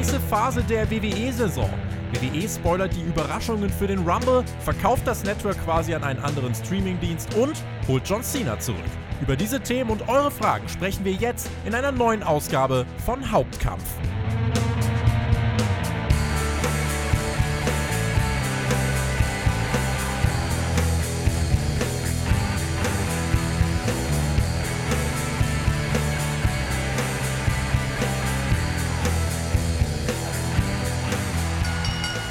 heiße Phase der WWE-Saison. WWE spoilert die Überraschungen für den Rumble, verkauft das Network quasi an einen anderen Streamingdienst und holt John Cena zurück. Über diese Themen und eure Fragen sprechen wir jetzt in einer neuen Ausgabe von Hauptkampf.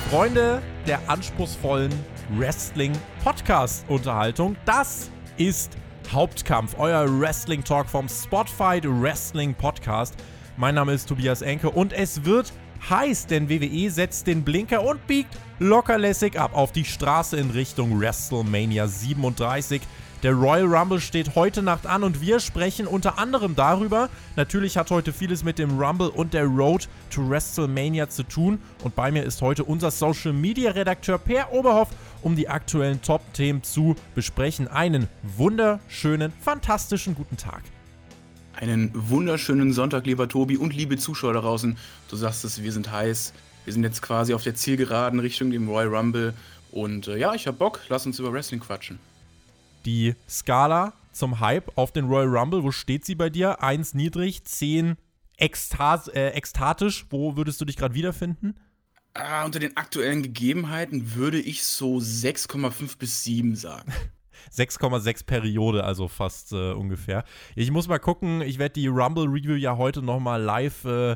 Freunde der anspruchsvollen Wrestling-Podcast-Unterhaltung, das ist Hauptkampf, euer Wrestling-Talk vom Spotfight Wrestling Podcast. Mein Name ist Tobias Enke und es wird heiß, denn WWE setzt den Blinker und biegt lockerlässig ab auf die Straße in Richtung WrestleMania 37. Der Royal Rumble steht heute Nacht an und wir sprechen unter anderem darüber. Natürlich hat heute vieles mit dem Rumble und der Road to WrestleMania zu tun. Und bei mir ist heute unser Social Media Redakteur Per Oberhoff, um die aktuellen Top-Themen zu besprechen. Einen wunderschönen, fantastischen guten Tag. Einen wunderschönen Sonntag, lieber Tobi und liebe Zuschauer da draußen. Du sagst es, wir sind heiß. Wir sind jetzt quasi auf der Zielgeraden Richtung dem Royal Rumble. Und äh, ja, ich hab Bock. Lass uns über Wrestling quatschen die Skala zum Hype auf den Royal Rumble. Wo steht sie bei dir? Eins niedrig, zehn Ekstas äh, ekstatisch. Wo würdest du dich gerade wiederfinden? Ah, unter den aktuellen Gegebenheiten würde ich so 6,5 bis 7 sagen. 6,6 Periode, also fast äh, ungefähr. Ich muss mal gucken, ich werde die Rumble Review ja heute nochmal live äh,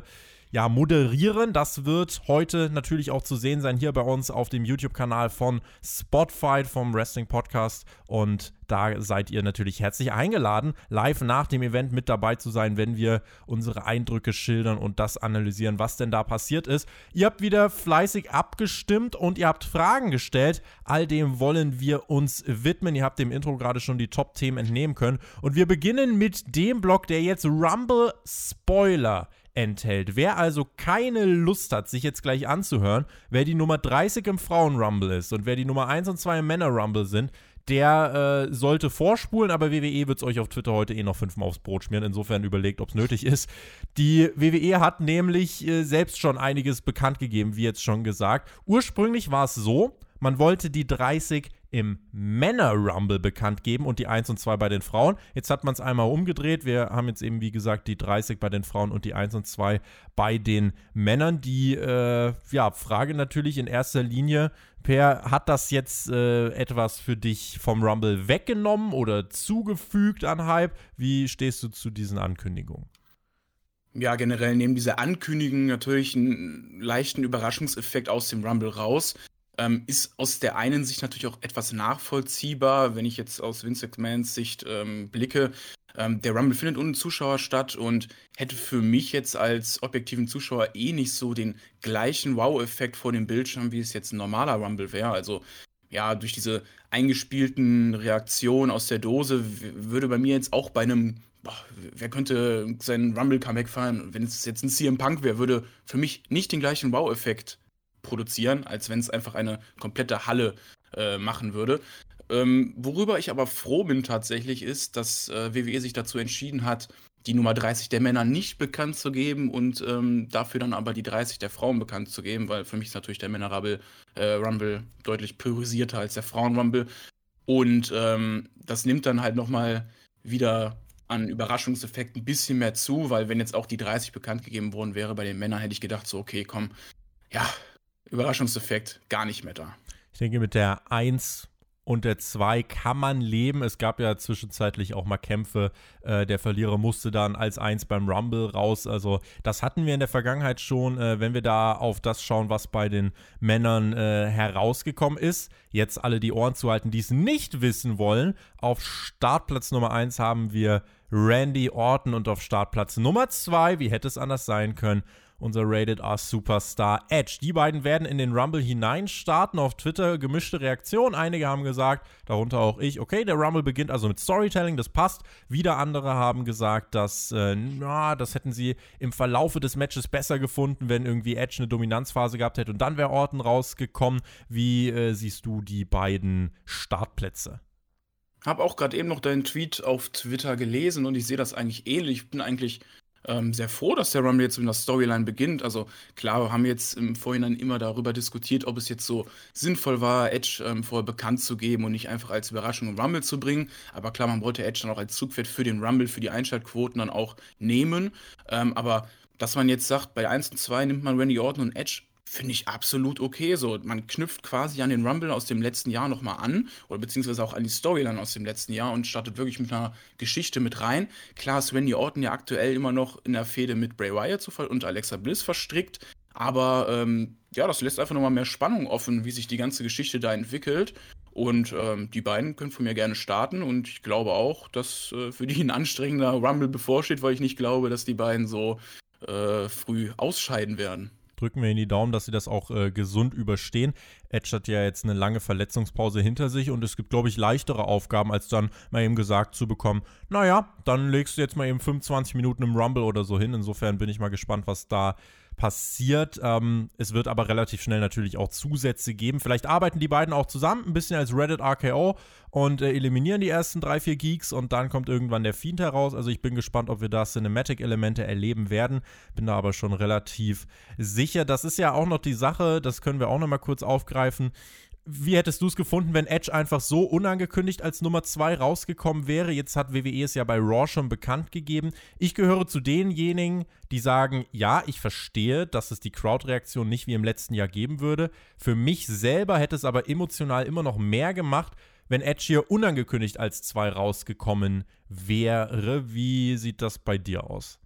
ja, moderieren. Das wird heute natürlich auch zu sehen sein hier bei uns auf dem YouTube-Kanal von Spotfight vom Wrestling Podcast. Und da seid ihr natürlich herzlich eingeladen, live nach dem Event mit dabei zu sein, wenn wir unsere Eindrücke schildern und das analysieren, was denn da passiert ist. Ihr habt wieder fleißig abgestimmt und ihr habt Fragen gestellt. All dem wollen wir uns widmen. Ihr habt dem Intro gerade schon die Top-Themen entnehmen können. Und wir beginnen mit dem Block, der jetzt Rumble Spoiler enthält. Wer also keine Lust hat, sich jetzt gleich anzuhören, wer die Nummer 30 im Frauen-Rumble ist und wer die Nummer 1 und 2 im Männer-Rumble sind, der äh, sollte vorspulen, aber WWE wird es euch auf Twitter heute eh noch fünfmal aufs Brot schmieren. Insofern überlegt, ob es nötig ist. Die WWE hat nämlich äh, selbst schon einiges bekannt gegeben, wie jetzt schon gesagt. Ursprünglich war es so, man wollte die 30 im Männer-Rumble bekannt geben und die 1 und 2 bei den Frauen. Jetzt hat man es einmal umgedreht. Wir haben jetzt eben, wie gesagt, die 30 bei den Frauen und die 1 und 2 bei den Männern. Die äh, ja, Frage natürlich in erster Linie, Per, hat das jetzt äh, etwas für dich vom Rumble weggenommen oder zugefügt an Hype? Wie stehst du zu diesen Ankündigungen? Ja, generell nehmen diese Ankündigungen natürlich einen leichten Überraschungseffekt aus dem Rumble raus. Ähm, ist aus der einen Sicht natürlich auch etwas nachvollziehbar, wenn ich jetzt aus Vince McMahons Sicht ähm, blicke. Ähm, der Rumble findet ohne Zuschauer statt und hätte für mich jetzt als objektiven Zuschauer eh nicht so den gleichen Wow-Effekt vor dem Bildschirm, wie es jetzt ein normaler Rumble wäre. Also ja, durch diese eingespielten Reaktionen aus der Dose würde bei mir jetzt auch bei einem, boah, wer könnte seinen Rumble-Comeback feiern? Wenn es jetzt ein CM Punk wäre, würde für mich nicht den gleichen Wow-Effekt produzieren, als wenn es einfach eine komplette Halle äh, machen würde. Ähm, worüber ich aber froh bin tatsächlich ist, dass äh, WWE sich dazu entschieden hat, die Nummer 30 der Männer nicht bekannt zu geben und ähm, dafür dann aber die 30 der Frauen bekannt zu geben, weil für mich ist natürlich der Männer-Rumble äh, Rumble deutlich priorisierter als der Frauen-Rumble. Und ähm, das nimmt dann halt nochmal wieder an Überraschungseffekt ein bisschen mehr zu, weil wenn jetzt auch die 30 bekannt gegeben worden wäre bei den Männern, hätte ich gedacht, so, okay, komm, ja, Überraschungseffekt gar nicht mehr da. Ich denke, mit der 1 und der 2 kann man leben. Es gab ja zwischenzeitlich auch mal Kämpfe. Äh, der Verlierer musste dann als 1 beim Rumble raus. Also, das hatten wir in der Vergangenheit schon, äh, wenn wir da auf das schauen, was bei den Männern äh, herausgekommen ist. Jetzt alle die Ohren zu halten, die es nicht wissen wollen. Auf Startplatz Nummer 1 haben wir Randy Orton und auf Startplatz Nummer 2, wie hätte es anders sein können, unser Rated R Superstar Edge. Die beiden werden in den Rumble hineinstarten. Auf Twitter gemischte Reaktionen. Einige haben gesagt, darunter auch ich, okay, der Rumble beginnt also mit Storytelling, das passt. Wieder andere haben gesagt, dass, äh, na, das hätten sie im Verlaufe des Matches besser gefunden, wenn irgendwie Edge eine Dominanzphase gehabt hätte und dann wäre Orton rausgekommen. Wie äh, siehst du die beiden Startplätze? Hab auch gerade eben noch deinen Tweet auf Twitter gelesen und ich sehe das eigentlich ähnlich. Ich bin eigentlich ähm, sehr froh, dass der Rumble jetzt mit einer Storyline beginnt. Also klar, wir haben jetzt im Vorhinein immer darüber diskutiert, ob es jetzt so sinnvoll war, Edge ähm, vorher bekannt zu geben und nicht einfach als Überraschung im Rumble zu bringen. Aber klar, man wollte Edge dann auch als Zugpferd für den Rumble, für die Einschaltquoten dann auch nehmen. Ähm, aber dass man jetzt sagt, bei 1 und 2 nimmt man Randy Orton und Edge, finde ich absolut okay. So, man knüpft quasi an den Rumble aus dem letzten Jahr nochmal an, oder beziehungsweise auch an die Storyline aus dem letzten Jahr und startet wirklich mit einer Geschichte mit rein. Klar ist Randy Orton ja aktuell immer noch in der Fehde mit Bray Wyatt und Alexa Bliss verstrickt, aber ähm, ja, das lässt einfach nochmal mehr Spannung offen, wie sich die ganze Geschichte da entwickelt. Und ähm, die beiden können von mir gerne starten und ich glaube auch, dass äh, für die ein anstrengender Rumble bevorsteht, weil ich nicht glaube, dass die beiden so äh, früh ausscheiden werden drücken wir in die Daumen, dass sie das auch äh, gesund überstehen. Edge hat ja jetzt eine lange Verletzungspause hinter sich und es gibt, glaube ich, leichtere Aufgaben, als dann mal eben gesagt zu bekommen, naja, dann legst du jetzt mal eben 25 Minuten im Rumble oder so hin. Insofern bin ich mal gespannt, was da passiert. Ähm, es wird aber relativ schnell natürlich auch Zusätze geben. Vielleicht arbeiten die beiden auch zusammen, ein bisschen als Reddit RKO und äh, eliminieren die ersten drei, vier Geeks und dann kommt irgendwann der Fiend heraus. Also ich bin gespannt, ob wir da Cinematic-Elemente erleben werden. Bin da aber schon relativ sicher. Das ist ja auch noch die Sache, das können wir auch noch mal kurz aufgreifen. Wie hättest du es gefunden, wenn Edge einfach so unangekündigt als Nummer 2 rausgekommen wäre? Jetzt hat WWE es ja bei Raw schon bekannt gegeben. Ich gehöre zu denjenigen, die sagen, ja, ich verstehe, dass es die Crowd-Reaktion nicht wie im letzten Jahr geben würde. Für mich selber hätte es aber emotional immer noch mehr gemacht, wenn Edge hier unangekündigt als 2 rausgekommen wäre. Wie sieht das bei dir aus?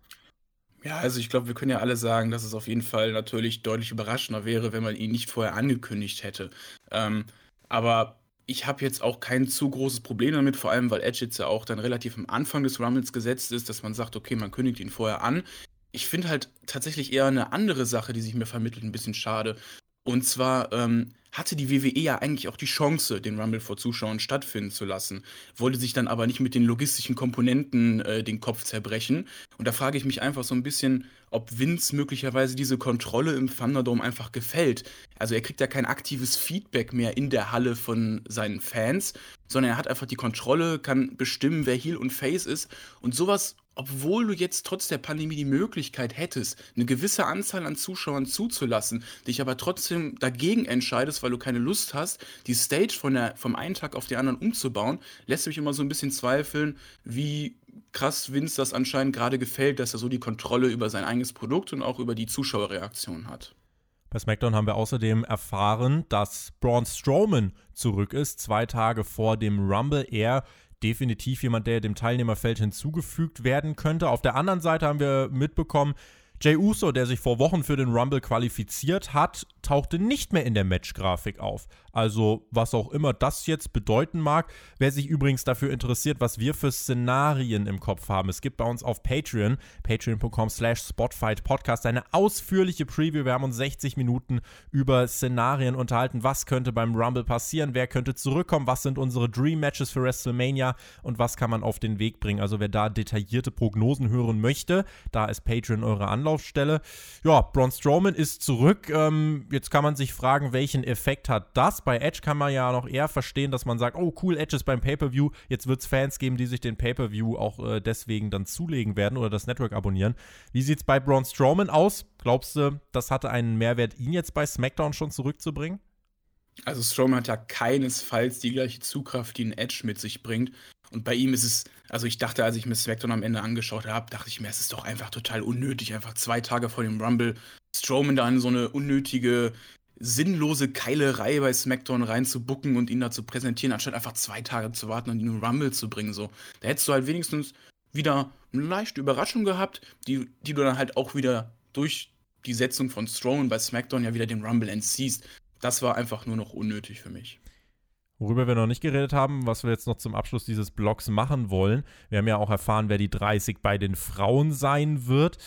Ja, also ich glaube, wir können ja alle sagen, dass es auf jeden Fall natürlich deutlich überraschender wäre, wenn man ihn nicht vorher angekündigt hätte. Ähm, aber ich habe jetzt auch kein zu großes Problem damit, vor allem weil Edge jetzt ja auch dann relativ am Anfang des Rumbles gesetzt ist, dass man sagt, okay, man kündigt ihn vorher an. Ich finde halt tatsächlich eher eine andere Sache, die sich mir vermittelt, ein bisschen schade. Und zwar ähm, hatte die WWE ja eigentlich auch die Chance, den Rumble vor Zuschauern stattfinden zu lassen, wollte sich dann aber nicht mit den logistischen Komponenten äh, den Kopf zerbrechen. Und da frage ich mich einfach so ein bisschen, ob Vince möglicherweise diese Kontrolle im Thunderdome einfach gefällt. Also er kriegt ja kein aktives Feedback mehr in der Halle von seinen Fans, sondern er hat einfach die Kontrolle, kann bestimmen, wer Heel und Face ist. Und sowas obwohl du jetzt trotz der Pandemie die Möglichkeit hättest, eine gewisse Anzahl an Zuschauern zuzulassen, dich aber trotzdem dagegen entscheidest, weil du keine Lust hast, die Stage von der, vom einen Tag auf den anderen umzubauen, lässt mich immer so ein bisschen zweifeln, wie krass Vince das anscheinend gerade gefällt, dass er so die Kontrolle über sein eigenes Produkt und auch über die Zuschauerreaktion hat. Bei SmackDown haben wir außerdem erfahren, dass Braun Strowman zurück ist, zwei Tage vor dem Rumble. Er definitiv jemand, der dem Teilnehmerfeld hinzugefügt werden könnte. Auf der anderen Seite haben wir mitbekommen, Jay Uso, der sich vor Wochen für den Rumble qualifiziert hat, tauchte nicht mehr in der Matchgrafik auf. Also, was auch immer das jetzt bedeuten mag. Wer sich übrigens dafür interessiert, was wir für Szenarien im Kopf haben, es gibt bei uns auf Patreon, patreon.com slash spotfightpodcast, eine ausführliche Preview. Wir haben uns 60 Minuten über Szenarien unterhalten. Was könnte beim Rumble passieren? Wer könnte zurückkommen? Was sind unsere Dream Matches für WrestleMania? Und was kann man auf den Weg bringen? Also, wer da detaillierte Prognosen hören möchte, da ist Patreon eure Anlaufstelle. Ja, Braun Strowman ist zurück. Ähm, jetzt kann man sich fragen, welchen Effekt hat das? Bei Edge kann man ja noch eher verstehen, dass man sagt, oh cool, Edge ist beim Pay-Per-View, jetzt wird es Fans geben, die sich den Pay-Per-View auch äh, deswegen dann zulegen werden oder das Network abonnieren. Wie sieht es bei Braun Strowman aus? Glaubst du, das hatte einen Mehrwert, ihn jetzt bei SmackDown schon zurückzubringen? Also Strowman hat ja keinesfalls die gleiche Zugkraft, die ein Edge mit sich bringt. Und bei ihm ist es, also ich dachte, als ich mir SmackDown am Ende angeschaut habe, dachte ich mir, es ist doch einfach total unnötig, einfach zwei Tage vor dem Rumble Strowman da in so eine unnötige sinnlose Keilerei bei SmackDown reinzubucken und ihn da zu präsentieren, anstatt einfach zwei Tage zu warten und ihn in Rumble zu bringen. So. Da hättest du halt wenigstens wieder eine leichte Überraschung gehabt, die, die du dann halt auch wieder durch die Setzung von Strowman bei SmackDown ja wieder den Rumble entziehst. Das war einfach nur noch unnötig für mich. Worüber wir noch nicht geredet haben, was wir jetzt noch zum Abschluss dieses Blogs machen wollen. Wir haben ja auch erfahren, wer die 30 bei den Frauen sein wird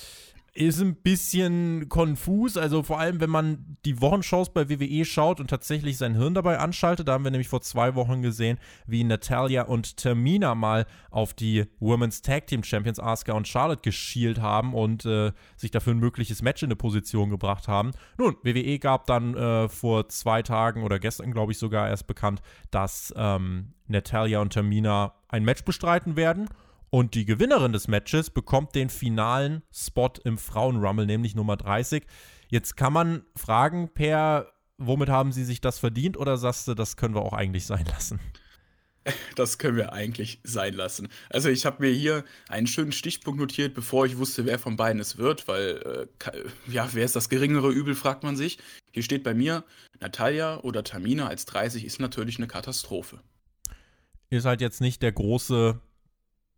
ist ein bisschen konfus. Also vor allem, wenn man die Wochenshows bei WWE schaut und tatsächlich sein Hirn dabei anschaltet. Da haben wir nämlich vor zwei Wochen gesehen, wie Natalia und Termina mal auf die Women's Tag Team Champions Asuka und Charlotte geschielt haben und äh, sich dafür ein mögliches Match in eine Position gebracht haben. Nun, WWE gab dann äh, vor zwei Tagen oder gestern, glaube ich, sogar erst bekannt, dass ähm, Natalia und Termina ein Match bestreiten werden. Und die Gewinnerin des Matches bekommt den finalen Spot im Frauen-Rumble, nämlich Nummer 30. Jetzt kann man fragen, Per, womit haben sie sich das verdient oder sagst du, das können wir auch eigentlich sein lassen? Das können wir eigentlich sein lassen. Also ich habe mir hier einen schönen Stichpunkt notiert, bevor ich wusste, wer von beiden es wird, weil, äh, ja, wer ist das geringere Übel, fragt man sich. Hier steht bei mir, Natalia oder Tamina als 30 ist natürlich eine Katastrophe. Ist halt jetzt nicht der große,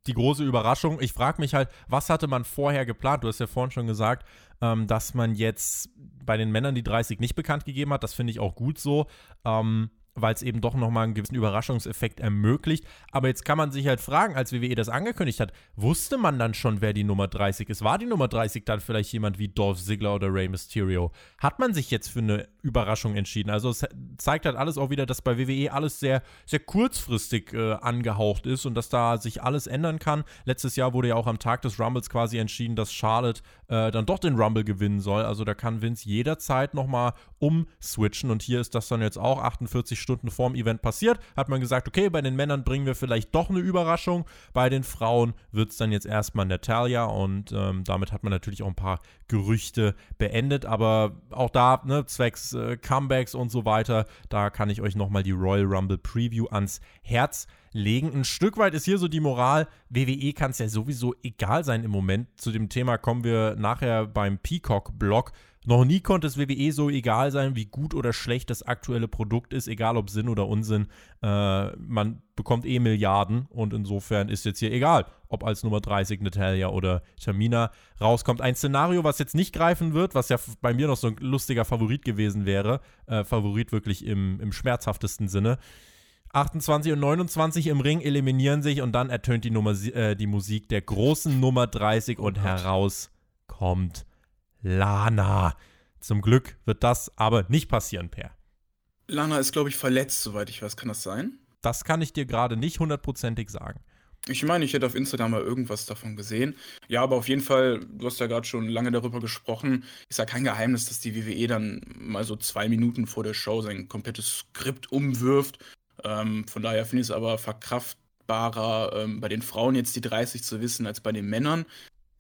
die große Überraschung. Ich frage mich halt, was hatte man vorher geplant? Du hast ja vorhin schon gesagt, ähm, dass man jetzt bei den Männern die 30 nicht bekannt gegeben hat. Das finde ich auch gut so. Ähm, weil es eben doch nochmal einen gewissen Überraschungseffekt ermöglicht. Aber jetzt kann man sich halt fragen, als WWE das angekündigt hat, wusste man dann schon, wer die Nummer 30 ist? War die Nummer 30 dann vielleicht jemand wie Dolph Ziggler oder Rey Mysterio? Hat man sich jetzt für eine Überraschung entschieden? Also es zeigt halt alles auch wieder, dass bei WWE alles sehr, sehr kurzfristig äh, angehaucht ist und dass da sich alles ändern kann. Letztes Jahr wurde ja auch am Tag des Rumbles quasi entschieden, dass Charlotte äh, dann doch den Rumble gewinnen soll. Also da kann Vince jederzeit nochmal umswitchen und hier ist das dann jetzt auch 48 Stunden vorm Event passiert, hat man gesagt, okay, bei den Männern bringen wir vielleicht doch eine Überraschung. Bei den Frauen wird es dann jetzt erstmal Natalia und ähm, damit hat man natürlich auch ein paar Gerüchte beendet. Aber auch da, ne, zwecks äh, Comebacks und so weiter, da kann ich euch nochmal die Royal Rumble Preview ans Herz legen. Ein Stück weit ist hier so die Moral, WWE kann es ja sowieso egal sein im Moment. Zu dem Thema kommen wir nachher beim Peacock-Blog. Noch nie konnte es WWE so egal sein, wie gut oder schlecht das aktuelle Produkt ist, egal ob Sinn oder Unsinn. Äh, man bekommt eh Milliarden und insofern ist jetzt hier egal, ob als Nummer 30 Natalia oder Tamina rauskommt. Ein Szenario, was jetzt nicht greifen wird, was ja bei mir noch so ein lustiger Favorit gewesen wäre. Äh, Favorit wirklich im, im schmerzhaftesten Sinne. 28 und 29 im Ring eliminieren sich und dann ertönt die, Nummer, äh, die Musik der großen Nummer 30 und oh heraus kommt Lana. Zum Glück wird das aber nicht passieren, Per. Lana ist, glaube ich, verletzt, soweit ich weiß. Kann das sein? Das kann ich dir gerade nicht hundertprozentig sagen. Ich meine, ich hätte auf Instagram mal irgendwas davon gesehen. Ja, aber auf jeden Fall, du hast ja gerade schon lange darüber gesprochen, ist ja kein Geheimnis, dass die WWE dann mal so zwei Minuten vor der Show sein komplettes Skript umwirft. Ähm, von daher finde ich es aber verkraftbarer, ähm, bei den Frauen jetzt die 30 zu wissen, als bei den Männern.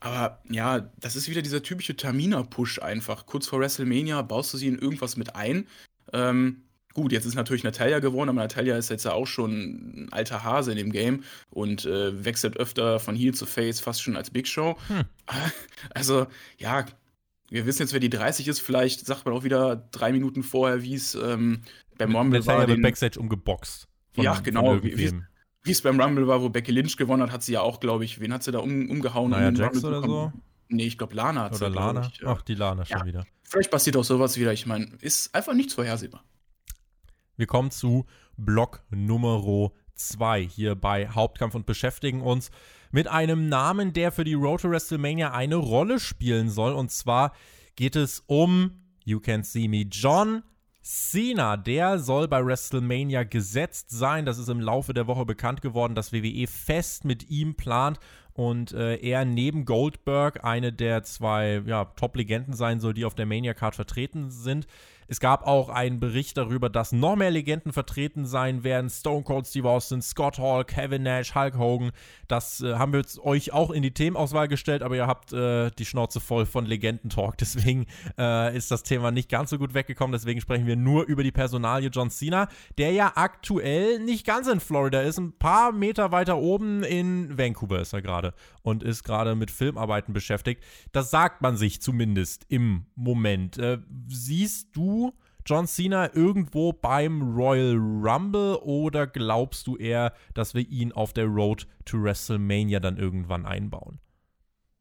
Aber ja, das ist wieder dieser typische Tamina-Push einfach. Kurz vor WrestleMania baust du sie in irgendwas mit ein. Ähm, gut, jetzt ist natürlich Natalia geworden, aber Natalia ist jetzt ja auch schon ein alter Hase in dem Game und äh, wechselt öfter von Heel zu Face, fast schon als Big Show. Hm. Also, ja, wir wissen jetzt, wer die 30 ist. Vielleicht sagt man auch wieder drei Minuten vorher, wie es ähm, beim Rumble Natalia war. Den, wird Backstage umgeboxt. Von, ja, genau. Wie, wie es beim Rumble war, wo Becky Lynch gewonnen hat, hat sie ja auch, glaube ich, wen hat sie da um, umgehauen? Naja, Jax oder so? Nee, ich glaube, Lana hat Oder sie, Lana? Ich, Ach, die Lana schon ja. wieder. Vielleicht passiert auch sowas wieder. Ich meine, ist einfach nichts vorhersehbar. Wir kommen zu Block Nummer 2 hier bei Hauptkampf und beschäftigen uns mit einem Namen, der für die Road to WrestleMania eine Rolle spielen soll. Und zwar geht es um You Can See Me John Cena, der soll bei WrestleMania gesetzt sein. Das ist im Laufe der Woche bekannt geworden, dass WWE fest mit ihm plant und äh, er neben Goldberg eine der zwei ja, Top-Legenden sein soll, die auf der Mania-Card vertreten sind. Es gab auch einen Bericht darüber, dass noch mehr Legenden vertreten sein werden. Stone Cold Steve Austin, Scott Hall, Kevin Nash, Hulk Hogan. Das äh, haben wir jetzt euch auch in die Themenauswahl gestellt, aber ihr habt äh, die Schnauze voll von Legendentalk. Deswegen äh, ist das Thema nicht ganz so gut weggekommen. Deswegen sprechen wir nur über die Personalie John Cena, der ja aktuell nicht ganz in Florida ist. Ein paar Meter weiter oben in Vancouver ist er gerade und ist gerade mit Filmarbeiten beschäftigt. Das sagt man sich zumindest im Moment. Äh, siehst du John Cena irgendwo beim Royal Rumble oder glaubst du eher, dass wir ihn auf der Road to WrestleMania dann irgendwann einbauen?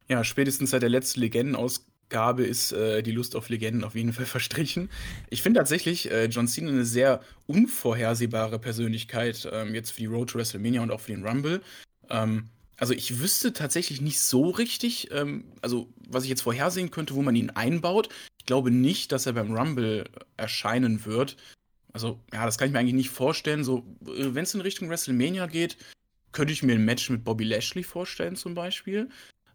Ja, spätestens seit der letzten Legendenausgabe ist äh, die Lust auf Legenden auf jeden Fall verstrichen. Ich finde tatsächlich äh, John Cena eine sehr unvorhersehbare Persönlichkeit, ähm, jetzt für die Road to WrestleMania und auch für den Rumble. Ähm, also ich wüsste tatsächlich nicht so richtig, ähm, also was ich jetzt vorhersehen könnte, wo man ihn einbaut. Ich glaube nicht, dass er beim Rumble erscheinen wird. Also ja, das kann ich mir eigentlich nicht vorstellen. So, äh, wenn es in Richtung WrestleMania geht, könnte ich mir ein Match mit Bobby Lashley vorstellen zum Beispiel.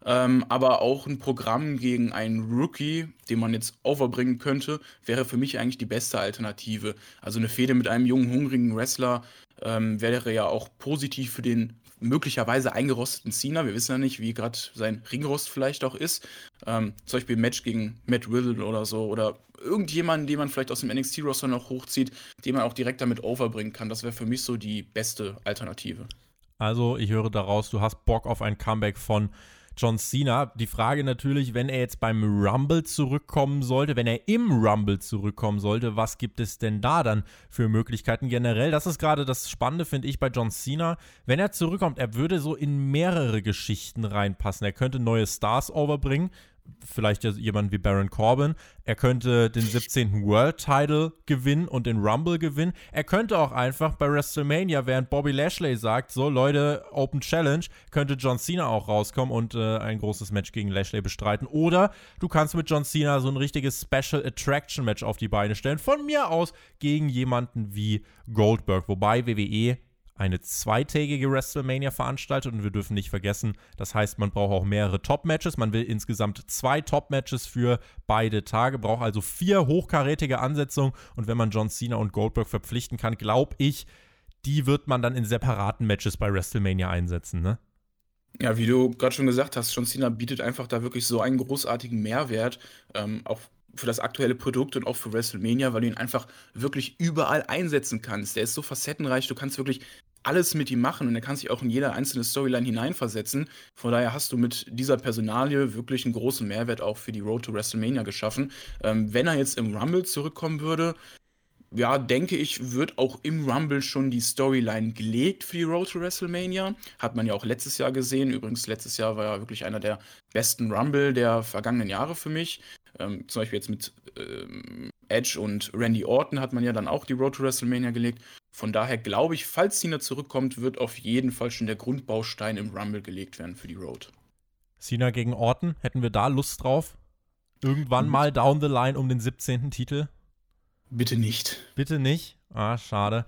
Ähm, aber auch ein Programm gegen einen Rookie, den man jetzt overbringen könnte, wäre für mich eigentlich die beste Alternative. Also eine Fehde mit einem jungen, hungrigen Wrestler ähm, wäre ja auch positiv für den möglicherweise eingerosteten Cena. Wir wissen ja nicht, wie gerade sein Ringrost vielleicht auch ist. Ähm, zum Beispiel ein Match gegen Matt Riddle oder so. Oder irgendjemanden, den man vielleicht aus dem NXT-Roster noch hochzieht, den man auch direkt damit overbringen kann. Das wäre für mich so die beste Alternative. Also, ich höre daraus, du hast Bock auf ein Comeback von John Cena. Die Frage natürlich, wenn er jetzt beim Rumble zurückkommen sollte, wenn er im Rumble zurückkommen sollte, was gibt es denn da dann für Möglichkeiten generell? Das ist gerade das Spannende, finde ich, bei John Cena. Wenn er zurückkommt, er würde so in mehrere Geschichten reinpassen. Er könnte neue Stars overbringen vielleicht jemand wie Baron Corbin. Er könnte den 17. World Title gewinnen und den Rumble gewinnen. Er könnte auch einfach bei WrestleMania, während Bobby Lashley sagt, so Leute, Open Challenge, könnte John Cena auch rauskommen und äh, ein großes Match gegen Lashley bestreiten. Oder du kannst mit John Cena so ein richtiges Special Attraction Match auf die Beine stellen. Von mir aus gegen jemanden wie Goldberg. Wobei WWE eine zweitägige WrestleMania veranstaltet und wir dürfen nicht vergessen, das heißt, man braucht auch mehrere Top-Matches. Man will insgesamt zwei Top-Matches für beide Tage, braucht also vier hochkarätige Ansetzungen und wenn man John Cena und Goldberg verpflichten kann, glaube ich, die wird man dann in separaten Matches bei WrestleMania einsetzen, ne? Ja, wie du gerade schon gesagt hast, John Cena bietet einfach da wirklich so einen großartigen Mehrwert, ähm, auch für das aktuelle Produkt und auch für WrestleMania, weil du ihn einfach wirklich überall einsetzen kannst. Der ist so facettenreich, du kannst wirklich alles mit ihm machen und er kann sich auch in jede einzelne Storyline hineinversetzen. Von daher hast du mit dieser Personalie wirklich einen großen Mehrwert auch für die Road to WrestleMania geschaffen. Ähm, wenn er jetzt im Rumble zurückkommen würde, ja, denke ich, wird auch im Rumble schon die Storyline gelegt für die Road to WrestleMania. Hat man ja auch letztes Jahr gesehen. Übrigens, letztes Jahr war ja wirklich einer der besten Rumble der vergangenen Jahre für mich. Ähm, zum Beispiel jetzt mit ähm, Edge und Randy Orton hat man ja dann auch die Road to WrestleMania gelegt. Von daher glaube ich, falls Cena zurückkommt, wird auf jeden Fall schon der Grundbaustein im Rumble gelegt werden für die Road. Cena gegen Orton, hätten wir da Lust drauf? Irgendwann mhm. mal down the line um den 17. Titel? Bitte nicht. Bitte nicht? Ah, schade.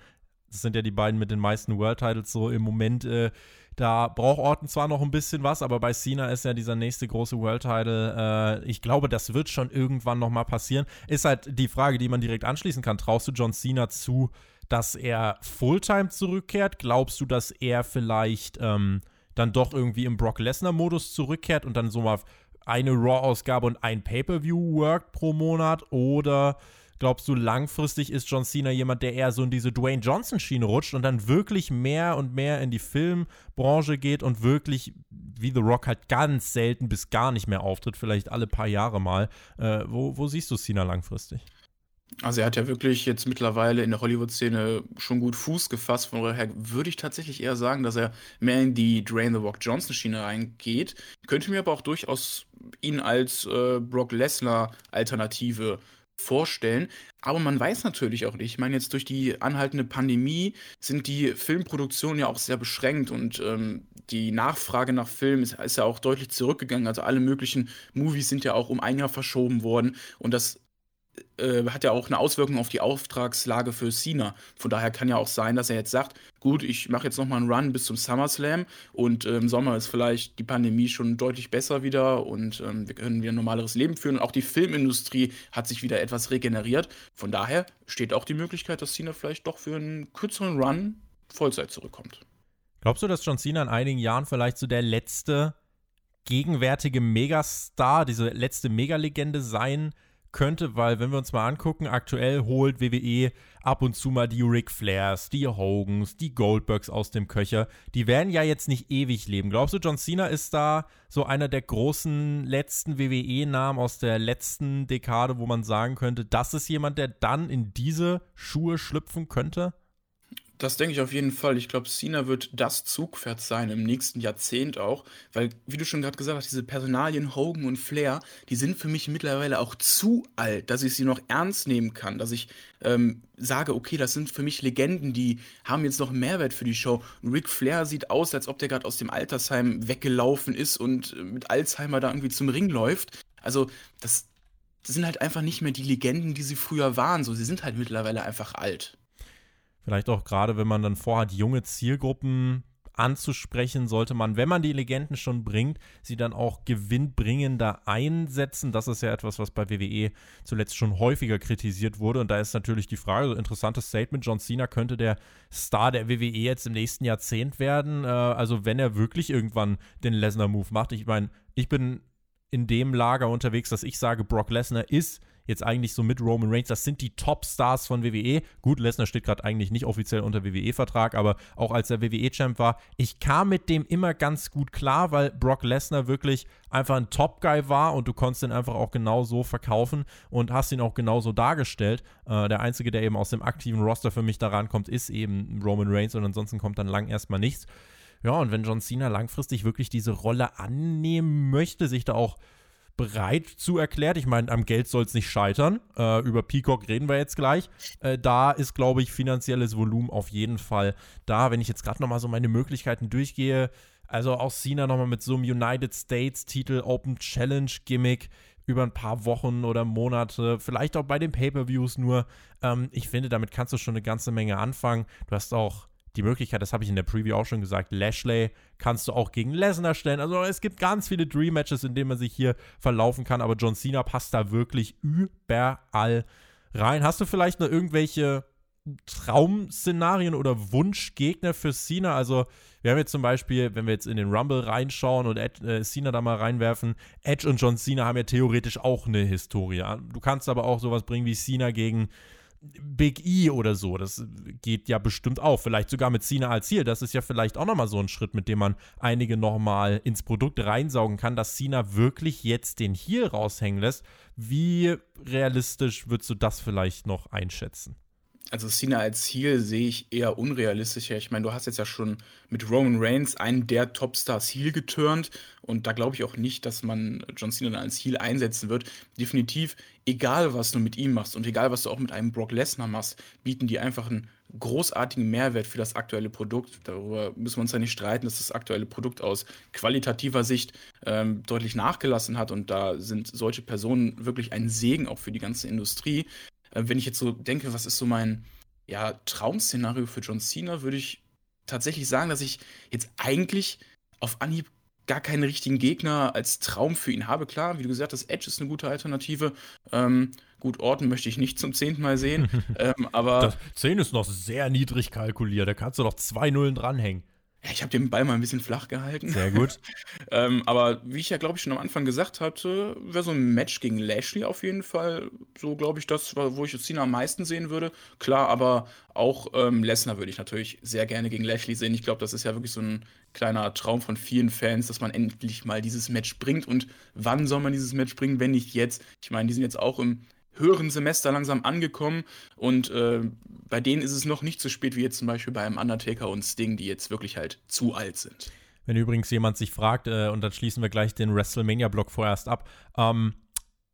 Das sind ja die beiden mit den meisten World Titles so im Moment. Äh, da braucht Orton zwar noch ein bisschen was, aber bei Cena ist ja dieser nächste große World Title. Äh, ich glaube, das wird schon irgendwann noch mal passieren. Ist halt die Frage, die man direkt anschließen kann. Traust du John Cena zu, dass er Fulltime zurückkehrt? Glaubst du, dass er vielleicht ähm, dann doch irgendwie im Brock Lesnar-Modus zurückkehrt und dann so mal eine Raw-Ausgabe und ein Pay-Per-View worked pro Monat? Oder Glaubst du, langfristig ist John Cena jemand, der eher so in diese Dwayne Johnson-Schiene rutscht und dann wirklich mehr und mehr in die Filmbranche geht und wirklich wie The Rock halt ganz selten bis gar nicht mehr auftritt, vielleicht alle paar Jahre mal? Äh, wo, wo siehst du Cena langfristig? Also er hat ja wirklich jetzt mittlerweile in der Hollywood-Szene schon gut Fuß gefasst. Von daher würde ich tatsächlich eher sagen, dass er mehr in die Dwayne The Rock Johnson-Schiene reingeht. Könnte mir aber auch durchaus ihn als äh, Brock Lesnar-Alternative vorstellen. Aber man weiß natürlich auch nicht. Ich meine, jetzt durch die anhaltende Pandemie sind die Filmproduktionen ja auch sehr beschränkt und ähm, die Nachfrage nach Filmen ist, ist, ja auch deutlich zurückgegangen. Also alle möglichen Movies sind ja auch um ein Jahr verschoben worden und das äh, hat ja auch eine Auswirkung auf die Auftragslage für Cena. Von daher kann ja auch sein, dass er jetzt sagt, gut, ich mache jetzt nochmal einen Run bis zum SummerSlam und äh, im Sommer ist vielleicht die Pandemie schon deutlich besser wieder und ähm, wir können wieder ein normaleres Leben führen. Und auch die Filmindustrie hat sich wieder etwas regeneriert. Von daher steht auch die Möglichkeit, dass Cena vielleicht doch für einen kürzeren Run Vollzeit zurückkommt. Glaubst du, dass John Cena in einigen Jahren vielleicht so der letzte gegenwärtige Megastar, diese letzte Megalegende sein wird? Könnte, weil wenn wir uns mal angucken, aktuell holt WWE ab und zu mal die Ric Flairs, die Hogans, die Goldbergs aus dem Köcher. Die werden ja jetzt nicht ewig leben. Glaubst du, John Cena ist da so einer der großen letzten WWE-Namen aus der letzten Dekade, wo man sagen könnte, das ist jemand, der dann in diese Schuhe schlüpfen könnte? Das denke ich auf jeden Fall. Ich glaube, Cena wird das Zugpferd sein im nächsten Jahrzehnt auch, weil, wie du schon gerade gesagt hast, diese Personalien Hogan und Flair, die sind für mich mittlerweile auch zu alt, dass ich sie noch ernst nehmen kann, dass ich ähm, sage, okay, das sind für mich Legenden, die haben jetzt noch einen Mehrwert für die Show. Ric Flair sieht aus, als ob der gerade aus dem Altersheim weggelaufen ist und äh, mit Alzheimer da irgendwie zum Ring läuft. Also, das, das sind halt einfach nicht mehr die Legenden, die sie früher waren. So, sie sind halt mittlerweile einfach alt. Vielleicht auch gerade, wenn man dann vorhat, junge Zielgruppen anzusprechen, sollte man, wenn man die Legenden schon bringt, sie dann auch gewinnbringender einsetzen. Das ist ja etwas, was bei WWE zuletzt schon häufiger kritisiert wurde. Und da ist natürlich die Frage, so interessantes Statement, John Cena könnte der Star der WWE jetzt im nächsten Jahrzehnt werden. Äh, also wenn er wirklich irgendwann den Lesnar-Move macht. Ich meine, ich bin in dem Lager unterwegs, dass ich sage, Brock Lesnar ist jetzt eigentlich so mit Roman Reigns, das sind die Top-Stars von WWE. Gut, Lesnar steht gerade eigentlich nicht offiziell unter WWE-Vertrag, aber auch als er WWE-Champ war, ich kam mit dem immer ganz gut klar, weil Brock Lesnar wirklich einfach ein Top-Guy war und du konntest ihn einfach auch genau so verkaufen und hast ihn auch genauso dargestellt. Äh, der Einzige, der eben aus dem aktiven Roster für mich da rankommt, ist eben Roman Reigns und ansonsten kommt dann lang erstmal nichts. Ja, und wenn John Cena langfristig wirklich diese Rolle annehmen möchte, sich da auch bereit zu erklärt. Ich meine, am Geld soll es nicht scheitern. Äh, über Peacock reden wir jetzt gleich. Äh, da ist, glaube ich, finanzielles Volumen auf jeden Fall da. Wenn ich jetzt gerade nochmal so meine Möglichkeiten durchgehe, also auch Cena nochmal mit so einem United States-Titel, Open Challenge-Gimmick über ein paar Wochen oder Monate, vielleicht auch bei den Pay-Per-Views nur. Ähm, ich finde, damit kannst du schon eine ganze Menge anfangen. Du hast auch die Möglichkeit, das habe ich in der Preview auch schon gesagt, Lashley kannst du auch gegen Lesnar stellen. Also es gibt ganz viele Dream Matches, in denen man sich hier verlaufen kann, aber John Cena passt da wirklich überall rein. Hast du vielleicht noch irgendwelche Traum-Szenarien oder Wunschgegner für Cena? Also wir haben jetzt zum Beispiel, wenn wir jetzt in den Rumble reinschauen und Ed, äh, Cena da mal reinwerfen, Edge und John Cena haben ja theoretisch auch eine Historie. Du kannst aber auch sowas bringen wie Cena gegen Big E oder so. Das geht ja bestimmt auch. Vielleicht sogar mit Cena als Ziel. Das ist ja vielleicht auch nochmal so ein Schritt, mit dem man einige nochmal ins Produkt reinsaugen kann, dass Cena wirklich jetzt den Heel raushängen lässt. Wie realistisch würdest du das vielleicht noch einschätzen? Also Cena als Ziel sehe ich eher unrealistischer. Ich meine, du hast jetzt ja schon mit Roman Reigns einen der Topstars Heel geturnt und da glaube ich auch nicht, dass man John Cena als Heel einsetzen wird. Definitiv, egal was du mit ihm machst und egal was du auch mit einem Brock Lesnar machst, bieten die einfach einen großartigen Mehrwert für das aktuelle Produkt. Darüber müssen wir uns ja nicht streiten, dass das aktuelle Produkt aus qualitativer Sicht ähm, deutlich nachgelassen hat und da sind solche Personen wirklich ein Segen auch für die ganze Industrie. Äh, wenn ich jetzt so denke, was ist so mein ja, Traum-Szenario für John Cena, würde ich tatsächlich sagen, dass ich jetzt eigentlich auf Anhieb gar keinen richtigen Gegner als Traum für ihn habe. Klar, wie du gesagt hast, Edge ist eine gute Alternative. Ähm, gut, Orton möchte ich nicht zum zehnten Mal sehen. ähm, aber. Das 10 ist noch sehr niedrig kalkuliert. Da kannst du noch zwei Nullen dranhängen. Ja, ich habe den Ball mal ein bisschen flach gehalten. Sehr gut. ähm, aber wie ich ja, glaube ich, schon am Anfang gesagt hatte, wäre so ein Match gegen Lashley auf jeden Fall so, glaube ich, das, wo ich Cena am meisten sehen würde. Klar, aber auch ähm, Lesnar würde ich natürlich sehr gerne gegen Lashley sehen. Ich glaube, das ist ja wirklich so ein kleiner Traum von vielen Fans, dass man endlich mal dieses Match bringt. Und wann soll man dieses Match bringen, wenn nicht jetzt? Ich meine, die sind jetzt auch im höheren Semester langsam angekommen und äh, bei denen ist es noch nicht so spät wie jetzt zum Beispiel bei einem Undertaker und Sting, die jetzt wirklich halt zu alt sind. Wenn übrigens jemand sich fragt, äh, und dann schließen wir gleich den WrestleMania-Block vorerst ab, ähm,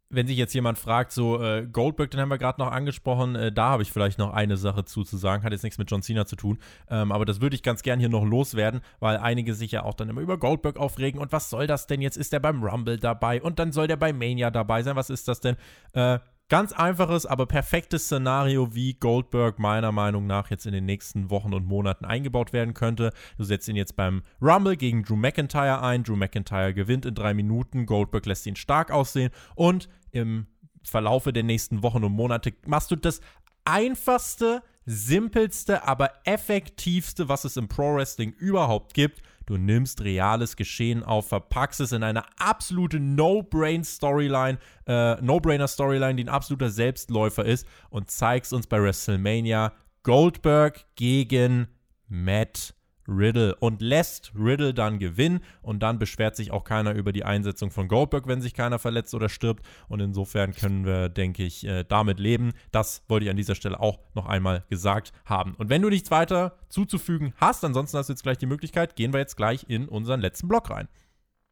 wenn sich jetzt jemand fragt, so äh, Goldberg, den haben wir gerade noch angesprochen, äh, da habe ich vielleicht noch eine Sache zu, zu sagen, hat jetzt nichts mit John Cena zu tun, ähm, aber das würde ich ganz gern hier noch loswerden, weil einige sich ja auch dann immer über Goldberg aufregen und was soll das denn jetzt? Ist der beim Rumble dabei und dann soll der bei Mania dabei sein? Was ist das denn? Äh, Ganz einfaches, aber perfektes Szenario, wie Goldberg meiner Meinung nach jetzt in den nächsten Wochen und Monaten eingebaut werden könnte. Du setzt ihn jetzt beim Rumble gegen Drew McIntyre ein. Drew McIntyre gewinnt in drei Minuten. Goldberg lässt ihn stark aussehen. Und im Verlaufe der nächsten Wochen und Monate machst du das einfachste, simpelste, aber effektivste, was es im Pro Wrestling überhaupt gibt. Du nimmst reales Geschehen auf, verpackst es in eine absolute No-Brain-Storyline, äh, No-Brainer-Storyline, die ein absoluter Selbstläufer ist und zeigst uns bei WrestleMania Goldberg gegen Matt Riddle und lässt Riddle dann gewinnen und dann beschwert sich auch keiner über die Einsetzung von Goldberg, wenn sich keiner verletzt oder stirbt und insofern können wir, denke ich, äh, damit leben. Das wollte ich an dieser Stelle auch noch einmal gesagt haben. Und wenn du nichts weiter zuzufügen hast, ansonsten hast du jetzt gleich die Möglichkeit, gehen wir jetzt gleich in unseren letzten Block rein.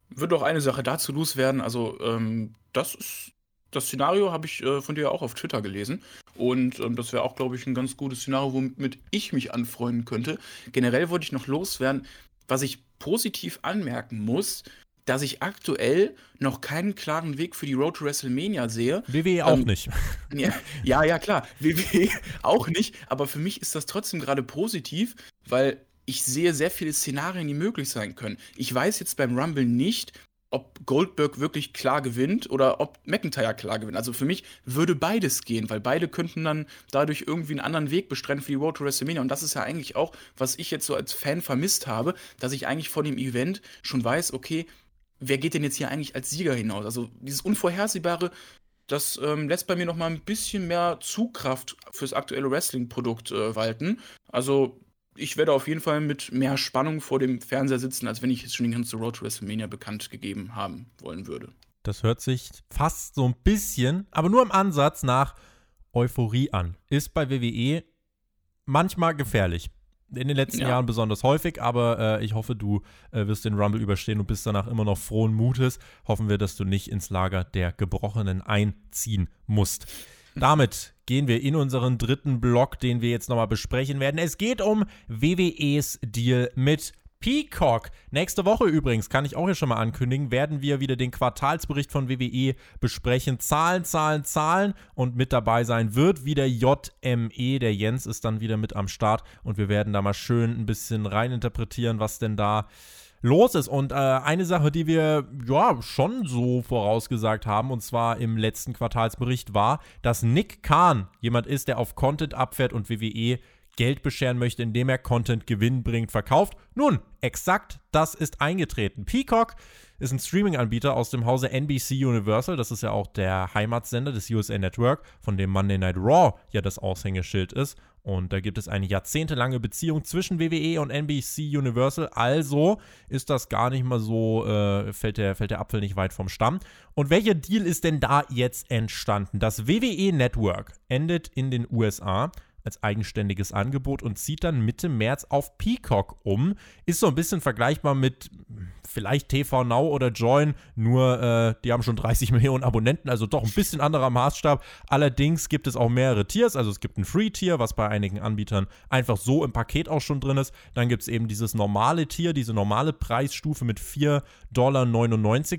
Wird auch eine Sache dazu loswerden. Also, ähm, das ist das Szenario habe ich äh, von dir auch auf Twitter gelesen. Und ähm, das wäre auch, glaube ich, ein ganz gutes Szenario, womit ich mich anfreunden könnte. Generell wollte ich noch loswerden, was ich positiv anmerken muss, dass ich aktuell noch keinen klaren Weg für die Road to WrestleMania sehe. WWE auch ähm, nicht. Ja, ja, ja, klar. WWE auch nicht. Aber für mich ist das trotzdem gerade positiv, weil ich sehe sehr viele Szenarien, die möglich sein können. Ich weiß jetzt beim Rumble nicht, ob Goldberg wirklich klar gewinnt oder ob McIntyre klar gewinnt. Also für mich würde beides gehen, weil beide könnten dann dadurch irgendwie einen anderen Weg bestreiten für die Road to WrestleMania. Und das ist ja eigentlich auch, was ich jetzt so als Fan vermisst habe, dass ich eigentlich vor dem Event schon weiß, okay, wer geht denn jetzt hier eigentlich als Sieger hinaus? Also dieses Unvorhersehbare, das ähm, lässt bei mir noch mal ein bisschen mehr Zugkraft fürs aktuelle Wrestling-Produkt äh, walten. Also ich werde auf jeden Fall mit mehr Spannung vor dem Fernseher sitzen, als wenn ich jetzt schon den ganzen Road to WrestleMania bekannt gegeben haben wollen würde. Das hört sich fast so ein bisschen, aber nur im Ansatz nach Euphorie an. Ist bei WWE manchmal gefährlich. In den letzten ja. Jahren besonders häufig, aber äh, ich hoffe, du äh, wirst den Rumble überstehen und bist danach immer noch frohen Mutes. Hoffen wir, dass du nicht ins Lager der Gebrochenen einziehen musst. Damit gehen wir in unseren dritten Block, den wir jetzt nochmal besprechen werden. Es geht um WWEs Deal mit Peacock. Nächste Woche übrigens, kann ich auch hier schon mal ankündigen, werden wir wieder den Quartalsbericht von WWE besprechen. Zahlen, Zahlen, Zahlen. Und mit dabei sein wird wieder JME. Der Jens ist dann wieder mit am Start und wir werden da mal schön ein bisschen reininterpretieren, was denn da los ist. Und äh, eine Sache, die wir ja schon so vorausgesagt haben, und zwar im letzten Quartalsbericht, war, dass Nick Kahn jemand ist, der auf Content abfährt und WWE Geld bescheren möchte, indem er Content gewinnbringend verkauft. Nun, exakt das ist eingetreten. Peacock ist ein Streaming-Anbieter aus dem Hause NBC Universal. Das ist ja auch der Heimatsender des USA Network, von dem Monday Night Raw ja das Aushängeschild ist. Und da gibt es eine jahrzehntelange Beziehung zwischen WWE und NBC Universal. Also ist das gar nicht mal so, äh, fällt, der, fällt der Apfel nicht weit vom Stamm. Und welcher Deal ist denn da jetzt entstanden? Das WWE Network endet in den USA als eigenständiges Angebot und zieht dann Mitte März auf Peacock um. Ist so ein bisschen vergleichbar mit vielleicht TV Now oder Join, nur äh, die haben schon 30 Millionen Abonnenten, also doch ein bisschen anderer Maßstab. Allerdings gibt es auch mehrere Tiers, also es gibt ein Free-Tier, was bei einigen Anbietern einfach so im Paket auch schon drin ist. Dann gibt es eben dieses normale Tier, diese normale Preisstufe mit 4,99 Dollar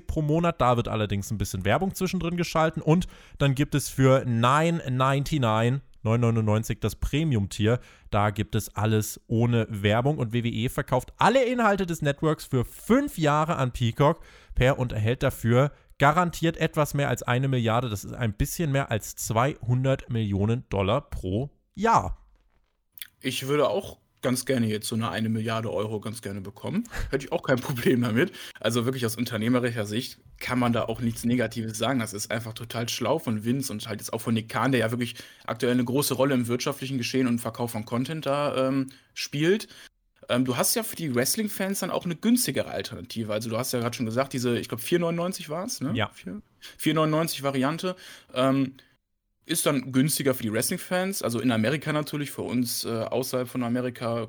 pro Monat. Da wird allerdings ein bisschen Werbung zwischendrin geschalten. Und dann gibt es für 9,99 9,99 das Premium-Tier. Da gibt es alles ohne Werbung und WWE verkauft alle Inhalte des Networks für fünf Jahre an Peacock per und erhält dafür garantiert etwas mehr als eine Milliarde. Das ist ein bisschen mehr als 200 Millionen Dollar pro Jahr. Ich würde auch ganz gerne jetzt so eine eine Milliarde Euro ganz gerne bekommen. Hätte ich auch kein Problem damit. Also wirklich aus unternehmerischer Sicht kann man da auch nichts Negatives sagen. Das ist einfach total schlau von Vince und halt jetzt auch von Nick Kahn, der ja wirklich aktuell eine große Rolle im wirtschaftlichen Geschehen und Verkauf von Content da ähm, spielt. Ähm, du hast ja für die Wrestling-Fans dann auch eine günstigere Alternative. Also du hast ja gerade schon gesagt, diese, ich glaube 4,99 war es, ne? Ja. 4,99 Variante. Ähm, ist dann günstiger für die Wrestling-Fans, also in Amerika natürlich, für uns äh, außerhalb von Amerika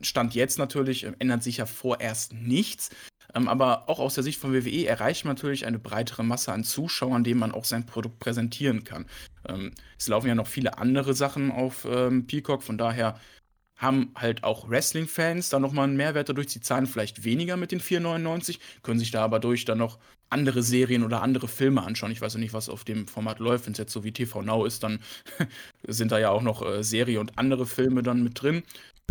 Stand jetzt natürlich, äh, ändert sich ja vorerst nichts. Ähm, aber auch aus der Sicht von WWE erreicht man natürlich eine breitere Masse an Zuschauern, denen man auch sein Produkt präsentieren kann. Ähm, es laufen ja noch viele andere Sachen auf ähm, Peacock, von daher haben halt auch Wrestling-Fans da nochmal einen Mehrwert dadurch. Sie zahlen vielleicht weniger mit den 4,99, können sich da aber durch dann noch andere Serien oder andere Filme anschauen. Ich weiß ja nicht, was auf dem Format läuft. Wenn es jetzt so wie TV Now ist, dann sind da ja auch noch äh, Serie und andere Filme dann mit drin.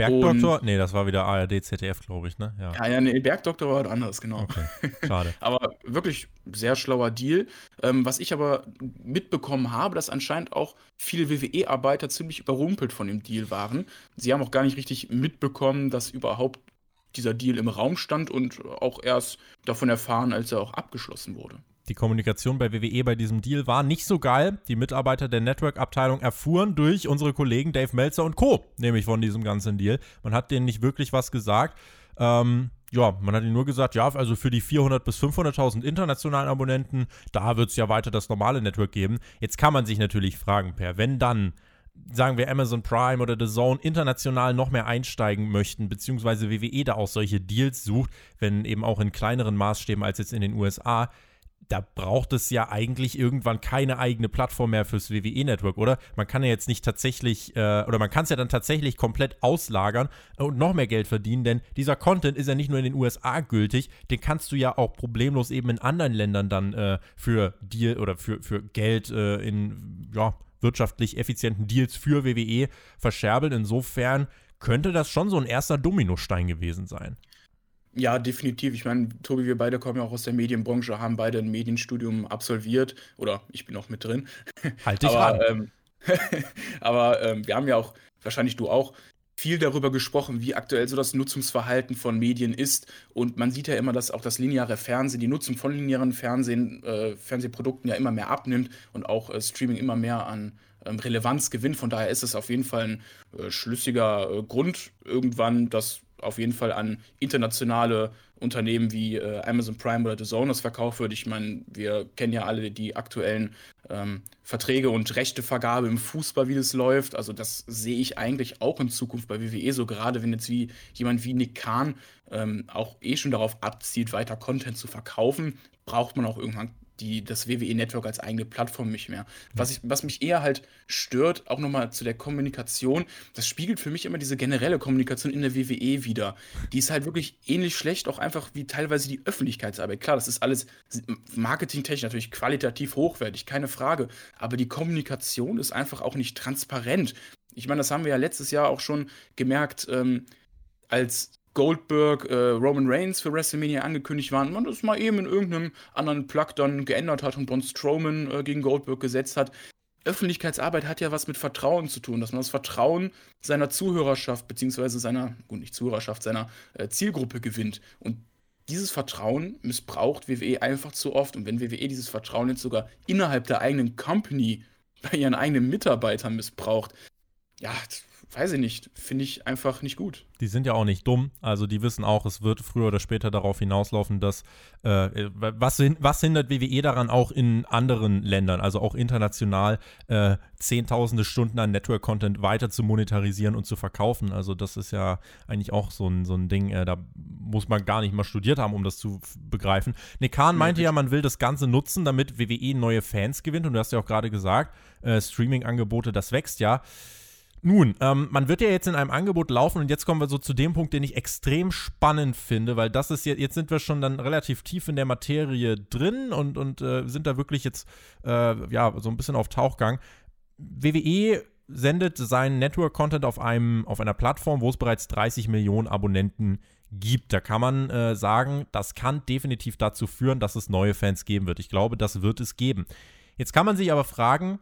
Bergdoktor? Und, nee, das war wieder ARD, ZDF, glaube ich, ne? Ja. ja, ja, nee, Bergdoktor war was anderes, genau. Okay, schade. aber wirklich sehr schlauer Deal. Ähm, was ich aber mitbekommen habe, dass anscheinend auch viele WWE-Arbeiter ziemlich überrumpelt von dem Deal waren. Sie haben auch gar nicht richtig mitbekommen, dass überhaupt dieser Deal im Raum stand und auch erst davon erfahren, als er auch abgeschlossen wurde. Die Kommunikation bei WWE bei diesem Deal war nicht so geil. Die Mitarbeiter der Network-Abteilung erfuhren durch unsere Kollegen Dave Meltzer und Co., nämlich von diesem ganzen Deal. Man hat denen nicht wirklich was gesagt. Ähm, ja, man hat ihnen nur gesagt, ja, also für die 400.000 bis 500.000 internationalen Abonnenten, da wird es ja weiter das normale Network geben. Jetzt kann man sich natürlich fragen, Per, wenn dann sagen wir Amazon Prime oder The Zone international noch mehr einsteigen möchten, beziehungsweise WWE da auch solche Deals sucht, wenn eben auch in kleineren Maßstäben als jetzt in den USA, da braucht es ja eigentlich irgendwann keine eigene Plattform mehr fürs WWE-Network, oder? Man kann ja jetzt nicht tatsächlich, äh, oder man kann es ja dann tatsächlich komplett auslagern und noch mehr Geld verdienen, denn dieser Content ist ja nicht nur in den USA gültig, den kannst du ja auch problemlos eben in anderen Ländern dann äh, für Deal oder für, für Geld äh, in, ja, wirtschaftlich effizienten Deals für WWE verscherbeln. Insofern könnte das schon so ein erster Dominostein gewesen sein. Ja, definitiv. Ich meine, Tobi, wir beide kommen ja auch aus der Medienbranche, haben beide ein Medienstudium absolviert. Oder ich bin auch mit drin. Halt dich aber, ähm, aber ähm, wir haben ja auch, wahrscheinlich du auch, viel darüber gesprochen, wie aktuell so das Nutzungsverhalten von Medien ist. Und man sieht ja immer, dass auch das lineare Fernsehen, die Nutzung von linearen Fernsehen, äh, Fernsehprodukten ja immer mehr abnimmt und auch äh, Streaming immer mehr an ähm, Relevanz gewinnt. Von daher ist es auf jeden Fall ein äh, schlüssiger äh, Grund, irgendwann das auf jeden Fall an internationale Unternehmen wie äh, Amazon Prime oder The Zone das verkauft wird. Ich meine, wir kennen ja alle die aktuellen ähm, Verträge und Rechtevergabe im Fußball, wie das läuft. Also das sehe ich eigentlich auch in Zukunft bei WWE so, gerade wenn jetzt wie jemand wie Nick Kahn ähm, auch eh schon darauf abzielt, weiter Content zu verkaufen, braucht man auch irgendwann die, das WWE-Network als eigene Plattform nicht mehr. Was, ich, was mich eher halt stört, auch nochmal zu der Kommunikation, das spiegelt für mich immer diese generelle Kommunikation in der WWE wieder. Die ist halt wirklich ähnlich schlecht, auch einfach wie teilweise die Öffentlichkeitsarbeit. Klar, das ist alles marketingtechnisch natürlich qualitativ hochwertig, keine Frage, aber die Kommunikation ist einfach auch nicht transparent. Ich meine, das haben wir ja letztes Jahr auch schon gemerkt, ähm, als Goldberg, äh, Roman Reigns für WrestleMania angekündigt waren, man das mal eben in irgendeinem anderen Plug dann geändert hat und Braun Strowman äh, gegen Goldberg gesetzt hat. Öffentlichkeitsarbeit hat ja was mit Vertrauen zu tun, dass man das Vertrauen seiner Zuhörerschaft, beziehungsweise seiner, gut, nicht Zuhörerschaft, seiner äh, Zielgruppe gewinnt. Und dieses Vertrauen missbraucht WWE einfach zu oft. Und wenn WWE dieses Vertrauen jetzt sogar innerhalb der eigenen Company bei ihren eigenen Mitarbeitern missbraucht, ja, weiß ich nicht, finde ich einfach nicht gut. Die sind ja auch nicht dumm, also die wissen auch, es wird früher oder später darauf hinauslaufen, dass äh, was, was hindert WWE daran, auch in anderen Ländern, also auch international, äh, zehntausende Stunden an Network-Content weiter zu monetarisieren und zu verkaufen. Also das ist ja eigentlich auch so ein, so ein Ding, äh, da muss man gar nicht mal studiert haben, um das zu begreifen. Nick Kahn meinte ja, man will das Ganze nutzen, damit WWE neue Fans gewinnt und du hast ja auch gerade gesagt, äh, Streaming-Angebote, das wächst ja. Nun, ähm, man wird ja jetzt in einem Angebot laufen und jetzt kommen wir so zu dem Punkt, den ich extrem spannend finde, weil das ist jetzt, jetzt sind wir schon dann relativ tief in der Materie drin und, und äh, sind da wirklich jetzt, äh, ja, so ein bisschen auf Tauchgang. WWE sendet seinen Network-Content auf, auf einer Plattform, wo es bereits 30 Millionen Abonnenten gibt. Da kann man äh, sagen, das kann definitiv dazu führen, dass es neue Fans geben wird. Ich glaube, das wird es geben. Jetzt kann man sich aber fragen,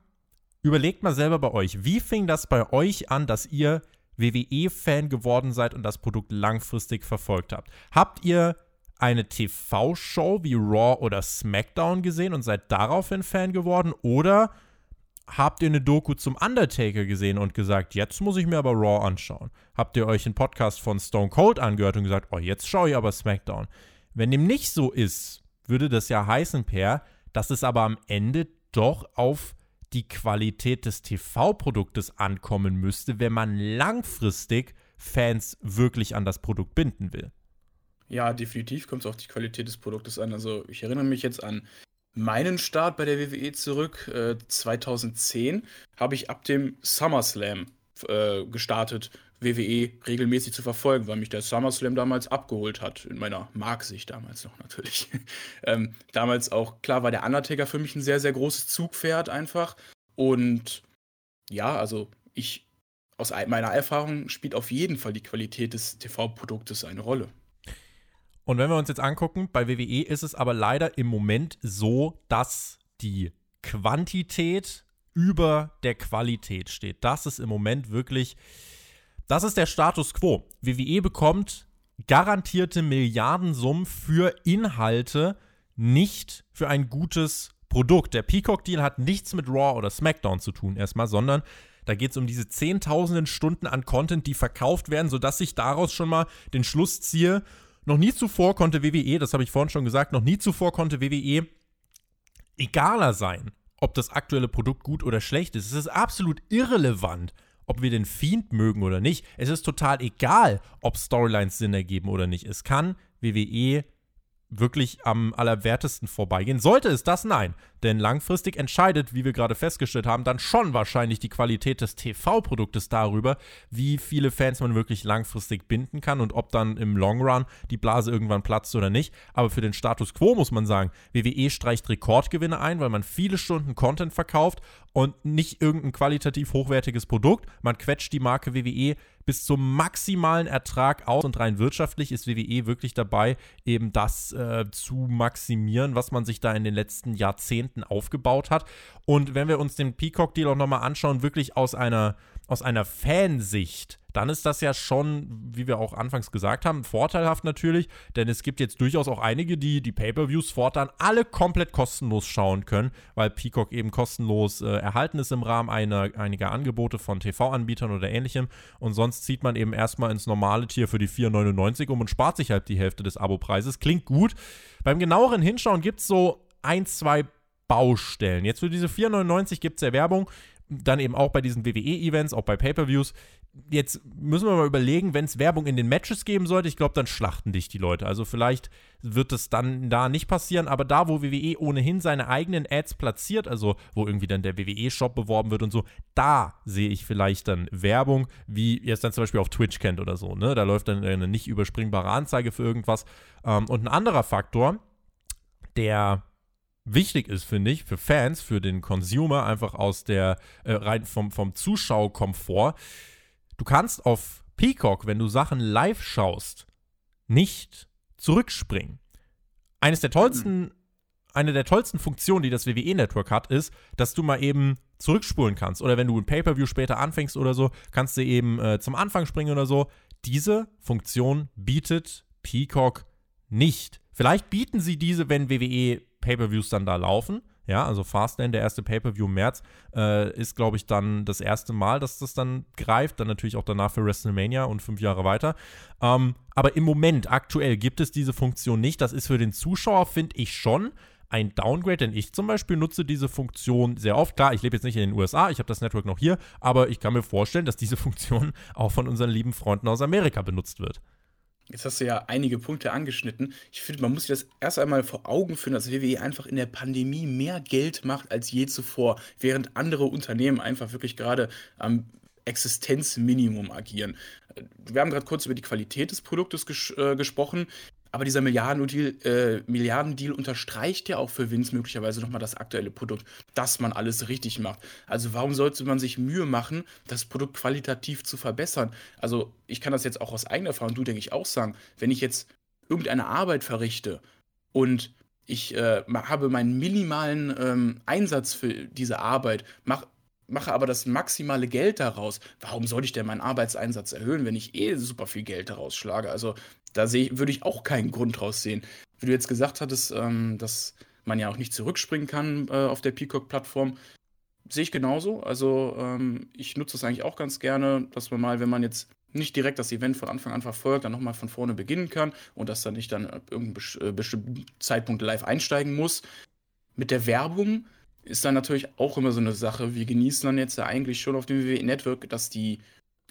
Überlegt mal selber bei euch, wie fing das bei euch an, dass ihr WWE-Fan geworden seid und das Produkt langfristig verfolgt habt? Habt ihr eine TV-Show wie Raw oder SmackDown gesehen und seid daraufhin Fan geworden? Oder habt ihr eine Doku zum Undertaker gesehen und gesagt, jetzt muss ich mir aber Raw anschauen? Habt ihr euch einen Podcast von Stone Cold angehört und gesagt, oh, jetzt schaue ich aber SmackDown? Wenn dem nicht so ist, würde das ja heißen, Per, dass es aber am Ende doch auf die Qualität des TV-Produktes ankommen müsste, wenn man langfristig Fans wirklich an das Produkt binden will. Ja, definitiv kommt es auf die Qualität des Produktes an. Also ich erinnere mich jetzt an meinen Start bei der WWE zurück. Äh, 2010 habe ich ab dem SummerSlam äh, gestartet WWE regelmäßig zu verfolgen, weil mich der SummerSlam damals abgeholt hat, in meiner Marksicht damals noch natürlich. ähm, damals auch, klar, war der Undertaker für mich ein sehr, sehr großes Zugpferd einfach. Und ja, also ich, aus meiner Erfahrung spielt auf jeden Fall die Qualität des TV-Produktes eine Rolle. Und wenn wir uns jetzt angucken, bei WWE ist es aber leider im Moment so, dass die Quantität über der Qualität steht. Das ist im Moment wirklich das ist der Status quo. WWE bekommt garantierte Milliardensummen für Inhalte, nicht für ein gutes Produkt. Der Peacock-Deal hat nichts mit Raw oder SmackDown zu tun erstmal, sondern da geht es um diese zehntausenden Stunden an Content, die verkauft werden, sodass ich daraus schon mal den Schluss ziehe. Noch nie zuvor konnte WWE, das habe ich vorhin schon gesagt, noch nie zuvor konnte WWE egaler sein, ob das aktuelle Produkt gut oder schlecht ist. Es ist absolut irrelevant, ob wir den Fiend mögen oder nicht. Es ist total egal, ob Storylines Sinn ergeben oder nicht. Es kann WWE wirklich am allerwertesten vorbeigehen. Sollte es das? Nein. Denn langfristig entscheidet, wie wir gerade festgestellt haben, dann schon wahrscheinlich die Qualität des TV-Produktes darüber, wie viele Fans man wirklich langfristig binden kann und ob dann im Long Run die Blase irgendwann platzt oder nicht. Aber für den Status quo muss man sagen, WWE streicht Rekordgewinne ein, weil man viele Stunden Content verkauft und nicht irgendein qualitativ hochwertiges Produkt. Man quetscht die Marke WWE bis zum maximalen Ertrag aus und rein wirtschaftlich ist WWE wirklich dabei, eben das äh, zu maximieren, was man sich da in den letzten Jahrzehnten aufgebaut hat. Und wenn wir uns den Peacock-Deal auch nochmal anschauen, wirklich aus einer, aus einer Fansicht, dann ist das ja schon, wie wir auch anfangs gesagt haben, vorteilhaft natürlich, denn es gibt jetzt durchaus auch einige, die die Pay-per-Views fortan alle komplett kostenlos schauen können, weil Peacock eben kostenlos äh, erhalten ist im Rahmen einer, einiger Angebote von TV-Anbietern oder ähnlichem und sonst zieht man eben erstmal ins normale Tier für die 4,99 um und spart sich halt die Hälfte des Abo-Preises. Klingt gut. Beim genaueren Hinschauen gibt es so ein, zwei Baustellen. Jetzt für diese 4,99 gibt es ja Werbung dann eben auch bei diesen WWE-Events, auch bei Pay-per-Views. Jetzt müssen wir mal überlegen, wenn es Werbung in den Matches geben sollte, ich glaube, dann schlachten dich die Leute. Also vielleicht wird es dann da nicht passieren, aber da, wo WWE ohnehin seine eigenen Ads platziert, also wo irgendwie dann der WWE-Shop beworben wird und so, da sehe ich vielleicht dann Werbung, wie ihr es dann zum Beispiel auf Twitch kennt oder so. Ne? Da läuft dann eine nicht überspringbare Anzeige für irgendwas. Ähm, und ein anderer Faktor, der wichtig ist, finde ich, für Fans, für den Consumer, einfach aus der, äh, rein vom, vom Zuschaukomfort. Du kannst auf Peacock, wenn du Sachen live schaust, nicht zurückspringen. Eines der tollsten, eine der tollsten Funktionen, die das WWE-Network hat, ist, dass du mal eben zurückspulen kannst. Oder wenn du ein Pay-Per-View später anfängst oder so, kannst du eben äh, zum Anfang springen oder so. Diese Funktion bietet Peacock nicht. Vielleicht bieten sie diese, wenn WWE Pay-per-Views dann da laufen. Ja, also Fastlane, der erste Pay-per-View im März, äh, ist, glaube ich, dann das erste Mal, dass das dann greift. Dann natürlich auch danach für WrestleMania und fünf Jahre weiter. Ähm, aber im Moment, aktuell, gibt es diese Funktion nicht. Das ist für den Zuschauer, finde ich, schon ein Downgrade, denn ich zum Beispiel nutze diese Funktion sehr oft. Klar, ich lebe jetzt nicht in den USA, ich habe das Network noch hier, aber ich kann mir vorstellen, dass diese Funktion auch von unseren lieben Freunden aus Amerika benutzt wird. Jetzt hast du ja einige Punkte angeschnitten. Ich finde, man muss sich das erst einmal vor Augen führen, dass WWE einfach in der Pandemie mehr Geld macht als je zuvor, während andere Unternehmen einfach wirklich gerade am Existenzminimum agieren. Wir haben gerade kurz über die Qualität des Produktes ges äh, gesprochen. Aber dieser Milliardendeal, äh, Milliardendeal unterstreicht ja auch für Vince möglicherweise nochmal das aktuelle Produkt, dass man alles richtig macht. Also warum sollte man sich Mühe machen, das Produkt qualitativ zu verbessern? Also ich kann das jetzt auch aus eigener Erfahrung, du denke ich auch sagen, wenn ich jetzt irgendeine Arbeit verrichte und ich äh, habe meinen minimalen ähm, Einsatz für diese Arbeit, mach, mache aber das maximale Geld daraus. Warum sollte ich denn meinen Arbeitseinsatz erhöhen, wenn ich eh super viel Geld daraus schlage? Also da sehe, würde ich auch keinen Grund draus sehen. Wie du jetzt gesagt hattest, ähm, dass man ja auch nicht zurückspringen kann äh, auf der Peacock-Plattform, sehe ich genauso. Also ähm, ich nutze das eigentlich auch ganz gerne, dass man mal, wenn man jetzt nicht direkt das Event von Anfang an verfolgt, dann nochmal von vorne beginnen kann und dass dann nicht dann ab irgendeinem äh, bestimmten Zeitpunkt live einsteigen muss. Mit der Werbung ist dann natürlich auch immer so eine Sache. Wir genießen dann jetzt ja eigentlich schon auf dem WWE Network, dass die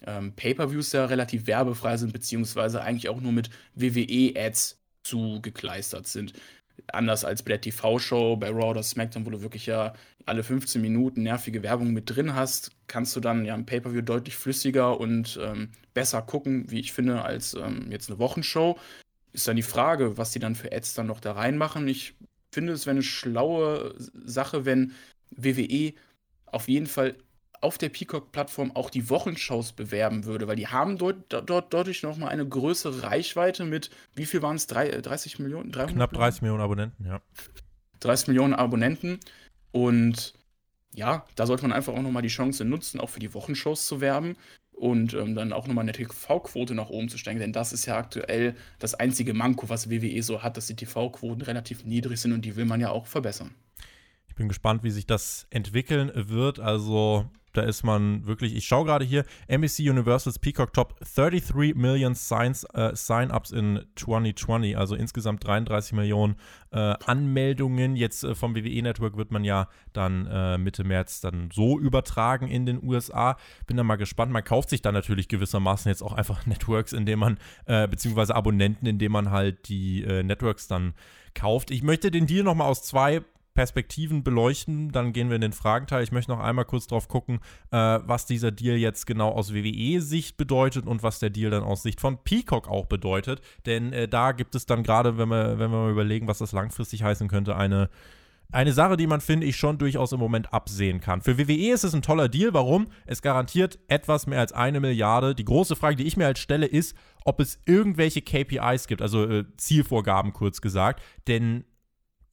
ähm, Pay-per-Views ja relativ werbefrei sind, beziehungsweise eigentlich auch nur mit WWE-Ads zugekleistert sind. Anders als bei der TV-Show, bei Raw oder SmackDown, wo du wirklich ja alle 15 Minuten nervige Werbung mit drin hast, kannst du dann ja im Pay-Per-View deutlich flüssiger und ähm, besser gucken, wie ich finde, als ähm, jetzt eine Wochenshow. Ist dann die Frage, was die dann für Ads dann noch da reinmachen. Ich finde, es wäre eine schlaue Sache, wenn WWE auf jeden Fall auf der Peacock-Plattform auch die Wochenshows bewerben würde, weil die haben dort, dort dadurch nochmal eine größere Reichweite mit, wie viel waren es? 30 Millionen? 300 Knapp 30 Millionen Abonnenten, ja. 30 Millionen Abonnenten und ja, da sollte man einfach auch nochmal die Chance nutzen, auch für die Wochenshows zu werben und ähm, dann auch nochmal eine TV-Quote nach oben zu steigen, denn das ist ja aktuell das einzige Manko, was WWE so hat, dass die TV-Quoten relativ niedrig sind und die will man ja auch verbessern. Bin gespannt, wie sich das entwickeln wird. Also da ist man wirklich, ich schaue gerade hier, NBC Universal's Peacock Top 33 Million Signs, äh, Sign-ups in 2020, also insgesamt 33 Millionen äh, Anmeldungen. Jetzt äh, vom WWE Network wird man ja dann äh, Mitte März dann so übertragen in den USA. Bin da mal gespannt. Man kauft sich dann natürlich gewissermaßen jetzt auch einfach Networks, indem man, äh, beziehungsweise Abonnenten, indem man halt die äh, Networks dann kauft. Ich möchte den Deal nochmal aus zwei Perspektiven beleuchten. Dann gehen wir in den Fragenteil. Ich möchte noch einmal kurz drauf gucken, äh, was dieser Deal jetzt genau aus WWE-Sicht bedeutet und was der Deal dann aus Sicht von Peacock auch bedeutet. Denn äh, da gibt es dann gerade, wenn wir, wenn wir mal überlegen, was das langfristig heißen könnte, eine eine Sache, die man, finde ich, schon durchaus im Moment absehen kann. Für WWE ist es ein toller Deal. Warum? Es garantiert etwas mehr als eine Milliarde. Die große Frage, die ich mir halt stelle, ist, ob es irgendwelche KPIs gibt, also äh, Zielvorgaben kurz gesagt. Denn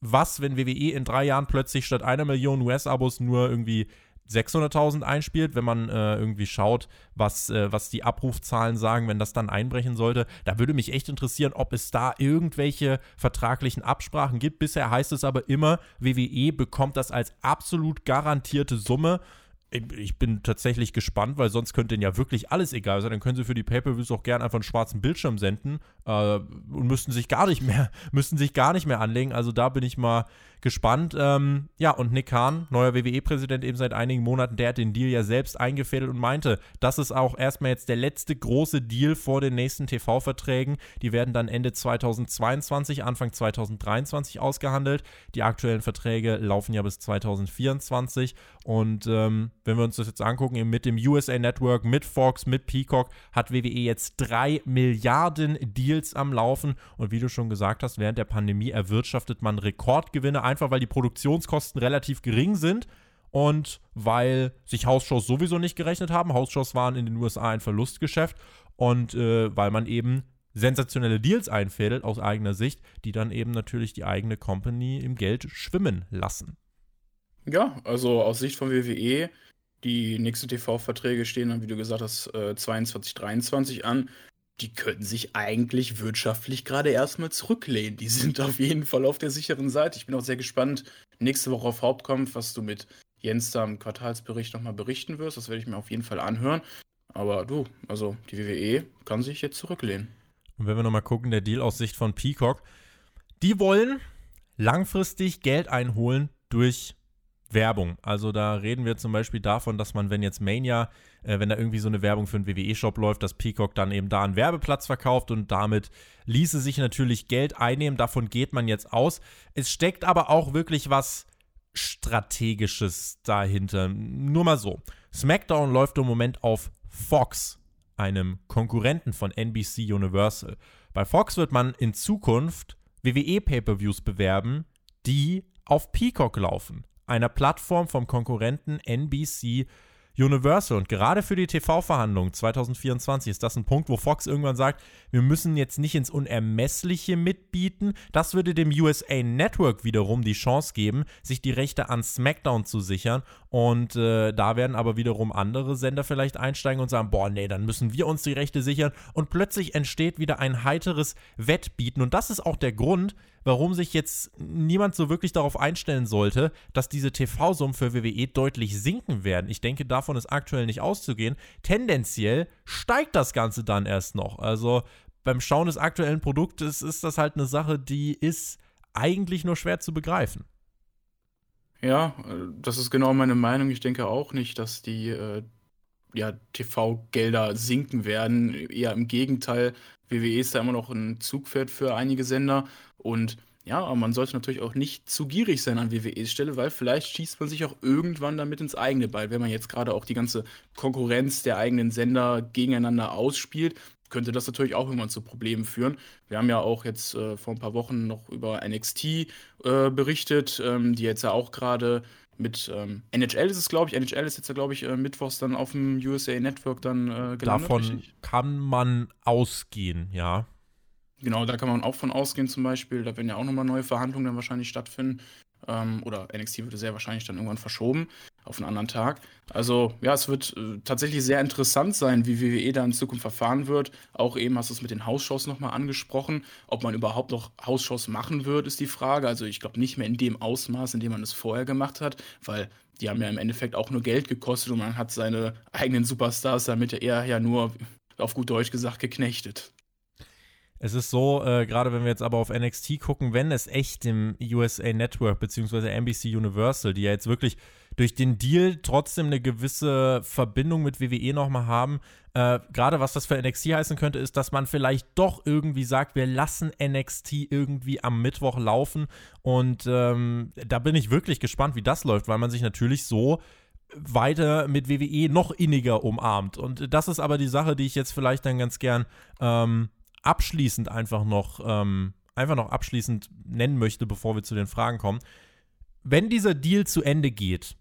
was, wenn WWE in drei Jahren plötzlich statt einer Million US-Abos nur irgendwie 600.000 einspielt, wenn man äh, irgendwie schaut, was, äh, was die Abrufzahlen sagen, wenn das dann einbrechen sollte. Da würde mich echt interessieren, ob es da irgendwelche vertraglichen Absprachen gibt. Bisher heißt es aber immer, WWE bekommt das als absolut garantierte Summe ich bin tatsächlich gespannt, weil sonst könnte ihnen ja wirklich alles egal sein. Dann können sie für die Pay-Per-Views auch gerne einfach einen schwarzen Bildschirm senden äh, und müssten sich gar nicht mehr, müssten sich gar nicht mehr anlegen. Also da bin ich mal gespannt. Ähm, ja, und Nick Khan, neuer WWE-Präsident eben seit einigen Monaten, der hat den Deal ja selbst eingefädelt und meinte, das ist auch erstmal jetzt der letzte große Deal vor den nächsten TV-Verträgen. Die werden dann Ende 2022, Anfang 2023 ausgehandelt. Die aktuellen Verträge laufen ja bis 2024 und ähm, wenn wir uns das jetzt angucken, mit dem USA Network, mit Fox, mit Peacock, hat WWE jetzt drei Milliarden Deals am Laufen und wie du schon gesagt hast, während der Pandemie erwirtschaftet man Rekordgewinne einfach weil die Produktionskosten relativ gering sind und weil sich Hausshows sowieso nicht gerechnet haben. Hausshows waren in den USA ein Verlustgeschäft und äh, weil man eben sensationelle Deals einfädelt aus eigener Sicht, die dann eben natürlich die eigene Company im Geld schwimmen lassen. Ja, also aus Sicht von WWE, die nächsten TV-Verträge stehen dann, wie du gesagt hast, äh, 22, 23 an die können sich eigentlich wirtschaftlich gerade erstmal zurücklehnen. Die sind auf jeden Fall auf der sicheren Seite. Ich bin auch sehr gespannt, nächste Woche auf Hauptkampf, was du mit Jens da im Quartalsbericht nochmal berichten wirst. Das werde ich mir auf jeden Fall anhören. Aber du, also die WWE kann sich jetzt zurücklehnen. Und wenn wir nochmal gucken, der Deal aus Sicht von Peacock, die wollen langfristig Geld einholen durch Werbung. Also da reden wir zum Beispiel davon, dass man, wenn jetzt Mania, äh, wenn da irgendwie so eine Werbung für einen WWE-Shop läuft, dass Peacock dann eben da einen Werbeplatz verkauft und damit ließe sich natürlich Geld einnehmen. Davon geht man jetzt aus. Es steckt aber auch wirklich was Strategisches dahinter. Nur mal so. SmackDown läuft im Moment auf Fox, einem Konkurrenten von NBC Universal. Bei Fox wird man in Zukunft WWE-Pay-per-Views bewerben, die auf Peacock laufen einer Plattform vom Konkurrenten NBC Universal. Und gerade für die TV-Verhandlungen 2024 ist das ein Punkt, wo Fox irgendwann sagt, wir müssen jetzt nicht ins Unermessliche mitbieten. Das würde dem USA Network wiederum die Chance geben, sich die Rechte an SmackDown zu sichern. Und äh, da werden aber wiederum andere Sender vielleicht einsteigen und sagen, boah, nee, dann müssen wir uns die Rechte sichern. Und plötzlich entsteht wieder ein heiteres Wettbieten. Und das ist auch der Grund, warum sich jetzt niemand so wirklich darauf einstellen sollte, dass diese TV-Summen für WWE deutlich sinken werden. Ich denke, davon ist aktuell nicht auszugehen. Tendenziell steigt das Ganze dann erst noch. Also beim Schauen des aktuellen Produktes ist das halt eine Sache, die ist eigentlich nur schwer zu begreifen. Ja, äh, das ist genau meine Meinung. Ich denke auch nicht, dass die äh, ja, TV-Gelder sinken werden. Eher im Gegenteil, WWE ist da immer noch ein Zugpferd für einige Sender. Und ja, aber man sollte natürlich auch nicht zu gierig sein an WWEs Stelle, weil vielleicht schießt man sich auch irgendwann damit ins eigene Ball. Wenn man jetzt gerade auch die ganze Konkurrenz der eigenen Sender gegeneinander ausspielt, könnte das natürlich auch irgendwann zu Problemen führen. Wir haben ja auch jetzt äh, vor ein paar Wochen noch über NXT äh, berichtet, ähm, die jetzt ja auch gerade mit ähm, NHL ist es, glaube ich. NHL ist jetzt, glaube ich, äh, mittwochs dann auf dem USA Network dann äh, gelandet. Davon richtig? kann man ausgehen, ja. Genau, da kann man auch von ausgehen zum Beispiel. Da werden ja auch nochmal neue Verhandlungen dann wahrscheinlich stattfinden. Ähm, oder NXT würde sehr wahrscheinlich dann irgendwann verschoben auf einen anderen Tag. Also ja, es wird äh, tatsächlich sehr interessant sein, wie WWE da in Zukunft verfahren wird. Auch eben hast du es mit den Hausshows nochmal angesprochen. Ob man überhaupt noch Hausshows machen wird, ist die Frage. Also ich glaube nicht mehr in dem Ausmaß, in dem man es vorher gemacht hat, weil die haben ja im Endeffekt auch nur Geld gekostet und man hat seine eigenen Superstars damit ja eher ja nur auf gut Deutsch gesagt geknechtet. Es ist so, äh, gerade wenn wir jetzt aber auf NXT gucken, wenn es echt im USA Network bzw. NBC Universal, die ja jetzt wirklich durch den Deal trotzdem eine gewisse Verbindung mit WWE nochmal haben, äh, gerade was das für NXT heißen könnte, ist, dass man vielleicht doch irgendwie sagt, wir lassen NXT irgendwie am Mittwoch laufen. Und ähm, da bin ich wirklich gespannt, wie das läuft, weil man sich natürlich so weiter mit WWE noch inniger umarmt. Und das ist aber die Sache, die ich jetzt vielleicht dann ganz gern ähm, abschließend einfach noch, ähm, einfach noch abschließend nennen möchte, bevor wir zu den Fragen kommen. wenn dieser Deal zu Ende geht,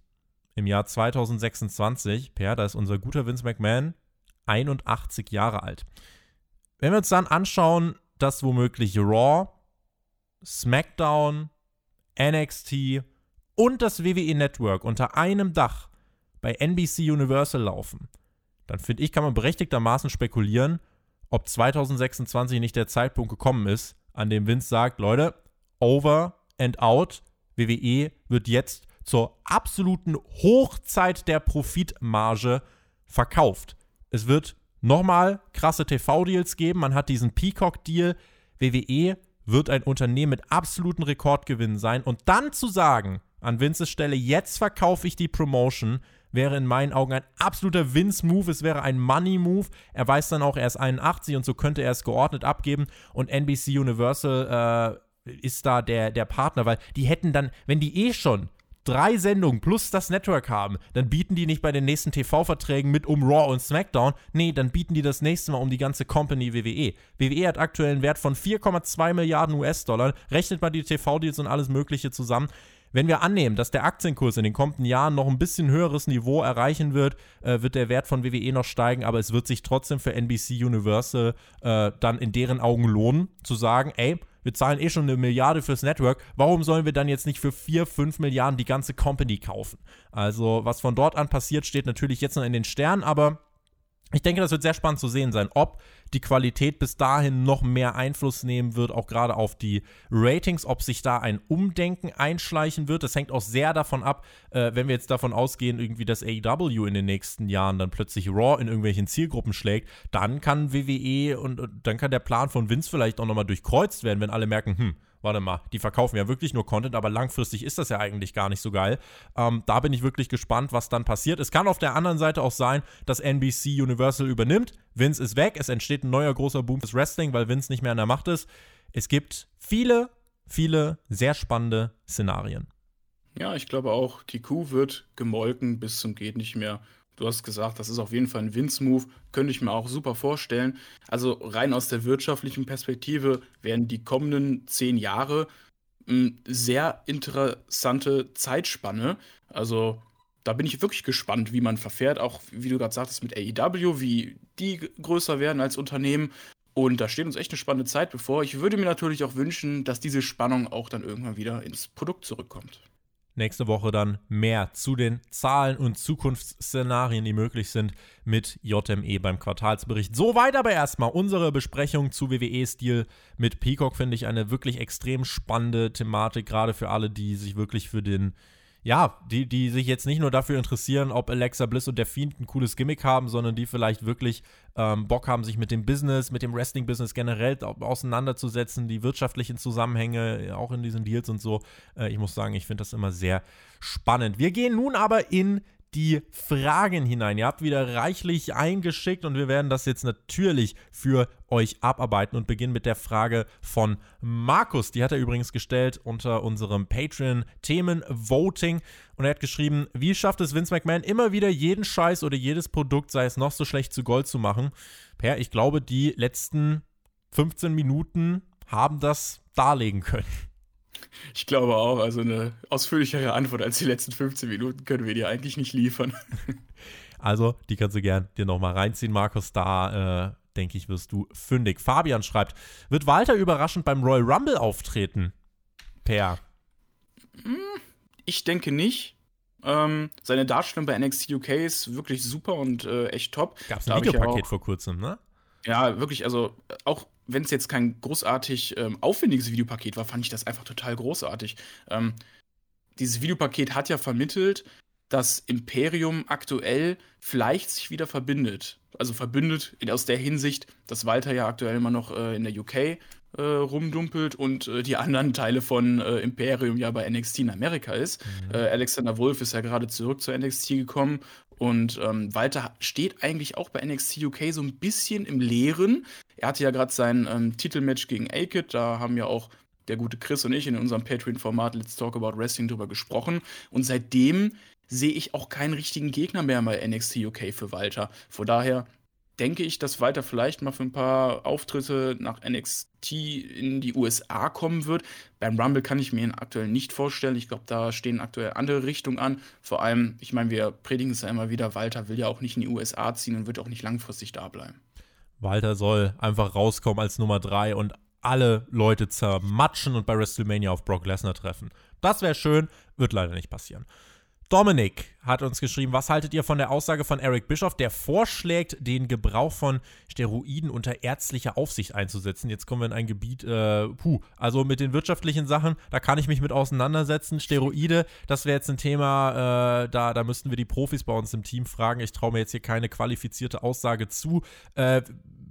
im Jahr 2026, Per, da ist unser guter Vince McMahon 81 Jahre alt. Wenn wir uns dann anschauen, dass womöglich Raw, SmackDown, NXT und das WWE Network unter einem Dach bei NBC Universal laufen, dann finde ich, kann man berechtigtermaßen spekulieren, ob 2026 nicht der Zeitpunkt gekommen ist, an dem Vince sagt, Leute, over and out, WWE wird jetzt zur absoluten Hochzeit der Profitmarge verkauft. Es wird nochmal krasse TV-Deals geben. Man hat diesen Peacock-Deal. WWE wird ein Unternehmen mit absoluten Rekordgewinnen sein. Und dann zu sagen, an Vinces Stelle, jetzt verkaufe ich die Promotion, wäre in meinen Augen ein absoluter Vince-Move. Es wäre ein Money-Move. Er weiß dann auch, er ist 81 und so könnte er es geordnet abgeben. Und NBC Universal äh, ist da der, der Partner, weil die hätten dann, wenn die eh schon drei Sendungen plus das Network haben, dann bieten die nicht bei den nächsten TV-Verträgen mit um Raw und SmackDown. Nee, dann bieten die das nächste Mal um die ganze Company WWE. WWE hat aktuell einen Wert von 4,2 Milliarden US-Dollar. Rechnet mal die TV-Deals und alles Mögliche zusammen. Wenn wir annehmen, dass der Aktienkurs in den kommenden Jahren noch ein bisschen höheres Niveau erreichen wird, äh, wird der Wert von WWE noch steigen, aber es wird sich trotzdem für NBC Universal äh, dann in deren Augen lohnen, zu sagen, ey, wir zahlen eh schon eine Milliarde fürs Network, warum sollen wir dann jetzt nicht für 4, 5 Milliarden die ganze Company kaufen? Also, was von dort an passiert, steht natürlich jetzt noch in den Sternen, aber ich denke, das wird sehr spannend zu sehen sein, ob die Qualität bis dahin noch mehr Einfluss nehmen wird, auch gerade auf die Ratings, ob sich da ein Umdenken einschleichen wird. Das hängt auch sehr davon ab, äh, wenn wir jetzt davon ausgehen, irgendwie, dass AEW in den nächsten Jahren dann plötzlich Raw in irgendwelchen Zielgruppen schlägt, dann kann WWE und, und dann kann der Plan von Vince vielleicht auch nochmal durchkreuzt werden, wenn alle merken, hm, warte mal, die verkaufen ja wirklich nur Content, aber langfristig ist das ja eigentlich gar nicht so geil. Ähm, da bin ich wirklich gespannt, was dann passiert. Es kann auf der anderen Seite auch sein, dass NBC Universal übernimmt. Vince ist weg, es entsteht ein neuer großer Boom fürs Wrestling, weil Vince nicht mehr an der Macht ist. Es gibt viele, viele sehr spannende Szenarien. Ja, ich glaube auch, die Kuh wird gemolken bis zum geht nicht mehr. Du hast gesagt, das ist auf jeden Fall ein Vince-Move. Könnte ich mir auch super vorstellen. Also rein aus der wirtschaftlichen Perspektive werden die kommenden zehn Jahre eine hm, sehr interessante Zeitspanne. Also da bin ich wirklich gespannt, wie man verfährt. Auch wie du gerade sagtest mit AEW, wie die größer werden als Unternehmen. Und da steht uns echt eine spannende Zeit bevor. Ich würde mir natürlich auch wünschen, dass diese Spannung auch dann irgendwann wieder ins Produkt zurückkommt. Nächste Woche dann mehr zu den Zahlen und Zukunftsszenarien, die möglich sind mit JME beim Quartalsbericht. Soweit aber erstmal unsere Besprechung zu WWE-Stil mit Peacock, finde ich eine wirklich extrem spannende Thematik, gerade für alle, die sich wirklich für den ja, die, die sich jetzt nicht nur dafür interessieren, ob Alexa Bliss und der Fiend ein cooles Gimmick haben, sondern die vielleicht wirklich ähm, Bock haben, sich mit dem Business, mit dem Wrestling-Business generell auseinanderzusetzen, die wirtschaftlichen Zusammenhänge, auch in diesen Deals und so. Äh, ich muss sagen, ich finde das immer sehr spannend. Wir gehen nun aber in die Fragen hinein. Ihr habt wieder reichlich eingeschickt und wir werden das jetzt natürlich für euch abarbeiten und beginnen mit der Frage von Markus. Die hat er übrigens gestellt unter unserem Patreon-Themen-Voting und er hat geschrieben, wie schafft es Vince McMahon immer wieder jeden Scheiß oder jedes Produkt, sei es noch so schlecht, zu Gold zu machen? Per, ich glaube, die letzten 15 Minuten haben das darlegen können. Ich glaube auch, also eine ausführlichere Antwort als die letzten 15 Minuten können wir dir eigentlich nicht liefern. Also, die kannst du gern dir nochmal reinziehen, Markus. Da, äh, denke ich, wirst du fündig. Fabian schreibt, wird Walter überraschend beim Royal Rumble auftreten? Per. Hm, ich denke nicht. Ähm, seine Darstellung bei NXT UK ist wirklich super und äh, echt top. Gab es ein Videopaket vor kurzem, ne? Ja, wirklich, also auch wenn es jetzt kein großartig ähm, aufwendiges Videopaket war, fand ich das einfach total großartig. Ähm, dieses Videopaket hat ja vermittelt, dass Imperium aktuell vielleicht sich wieder verbindet. Also verbündet aus der Hinsicht, dass Walter ja aktuell immer noch äh, in der UK äh, rumdumpelt und äh, die anderen Teile von äh, Imperium ja bei NXT in Amerika ist. Mhm. Äh, Alexander Wolf ist ja gerade zurück zur NXT gekommen und ähm, Walter steht eigentlich auch bei NXT UK so ein bisschen im Leeren. Er hatte ja gerade sein ähm, Titelmatch gegen Aked, da haben ja auch der gute Chris und ich in unserem Patreon-Format Let's Talk About Wrestling drüber gesprochen. Und seitdem sehe ich auch keinen richtigen Gegner mehr bei NXT UK für Walter. Von daher denke ich, dass Walter vielleicht mal für ein paar Auftritte nach NXT in die USA kommen wird. Beim Rumble kann ich mir ihn aktuell nicht vorstellen. Ich glaube, da stehen aktuell andere Richtungen an. Vor allem, ich meine, wir predigen es ja immer wieder, Walter will ja auch nicht in die USA ziehen und wird auch nicht langfristig da bleiben. Walter soll einfach rauskommen als Nummer 3 und alle Leute zermatschen und bei WrestleMania auf Brock Lesnar treffen. Das wäre schön, wird leider nicht passieren. Dominik hat uns geschrieben, was haltet ihr von der Aussage von Eric Bischoff, der vorschlägt, den Gebrauch von Steroiden unter ärztlicher Aufsicht einzusetzen? Jetzt kommen wir in ein Gebiet, äh, puh, also mit den wirtschaftlichen Sachen, da kann ich mich mit auseinandersetzen. Steroide, das wäre jetzt ein Thema, äh, da, da müssten wir die Profis bei uns im Team fragen. Ich traue mir jetzt hier keine qualifizierte Aussage zu. Äh,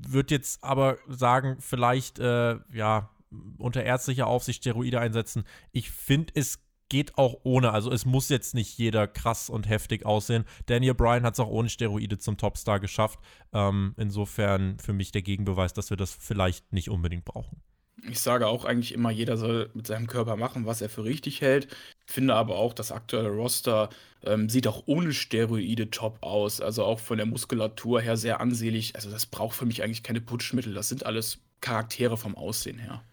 Würde jetzt aber sagen, vielleicht, äh, ja, unter ärztlicher Aufsicht Steroide einsetzen. Ich finde es geht auch ohne. Also es muss jetzt nicht jeder krass und heftig aussehen. Daniel Bryan hat es auch ohne Steroide zum Topstar geschafft. Ähm, insofern für mich der Gegenbeweis, dass wir das vielleicht nicht unbedingt brauchen. Ich sage auch eigentlich immer, jeder soll mit seinem Körper machen, was er für richtig hält. Finde aber auch, das aktuelle Roster ähm, sieht auch ohne Steroide top aus. Also auch von der Muskulatur her sehr ansehlich. Also das braucht für mich eigentlich keine Putschmittel. Das sind alles Charaktere vom Aussehen her.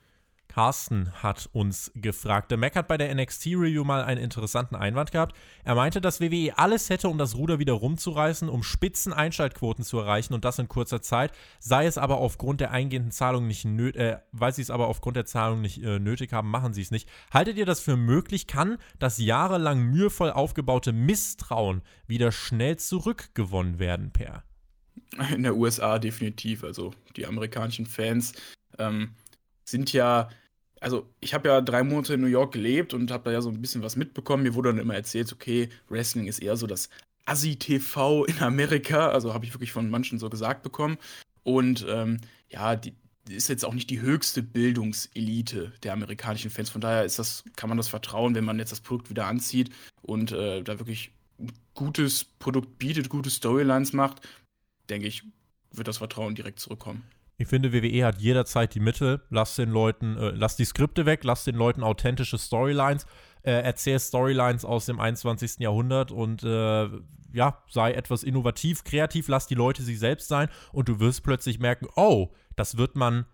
Carsten hat uns gefragt. Der Mac hat bei der NXT-Review mal einen interessanten Einwand gehabt. Er meinte, dass WWE alles hätte, um das Ruder wieder rumzureißen, um spitzen Einschaltquoten zu erreichen und das in kurzer Zeit, sei es aber aufgrund der eingehenden Zahlung nicht nötig, äh, weil sie es aber aufgrund der Zahlung nicht äh, nötig haben, machen sie es nicht. Haltet ihr das für möglich? Kann das jahrelang mühevoll aufgebaute Misstrauen wieder schnell zurückgewonnen werden, Per? In der USA definitiv. Also die amerikanischen Fans ähm, sind ja also ich habe ja drei Monate in New York gelebt und habe da ja so ein bisschen was mitbekommen. Mir wurde dann immer erzählt, okay, Wrestling ist eher so das Assi-TV in Amerika. Also habe ich wirklich von manchen so gesagt bekommen. Und ähm, ja, die, ist jetzt auch nicht die höchste Bildungselite der amerikanischen Fans. Von daher ist das, kann man das vertrauen, wenn man jetzt das Produkt wieder anzieht und äh, da wirklich gutes Produkt bietet, gute Storylines macht, denke ich, wird das Vertrauen direkt zurückkommen. Ich finde, WWE hat jederzeit die Mittel. Lass den Leuten, äh, lass die Skripte weg, lass den Leuten authentische Storylines, äh, erzähl Storylines aus dem 21. Jahrhundert und äh, ja, sei etwas innovativ, kreativ, lass die Leute sie selbst sein und du wirst plötzlich merken, oh, das wird man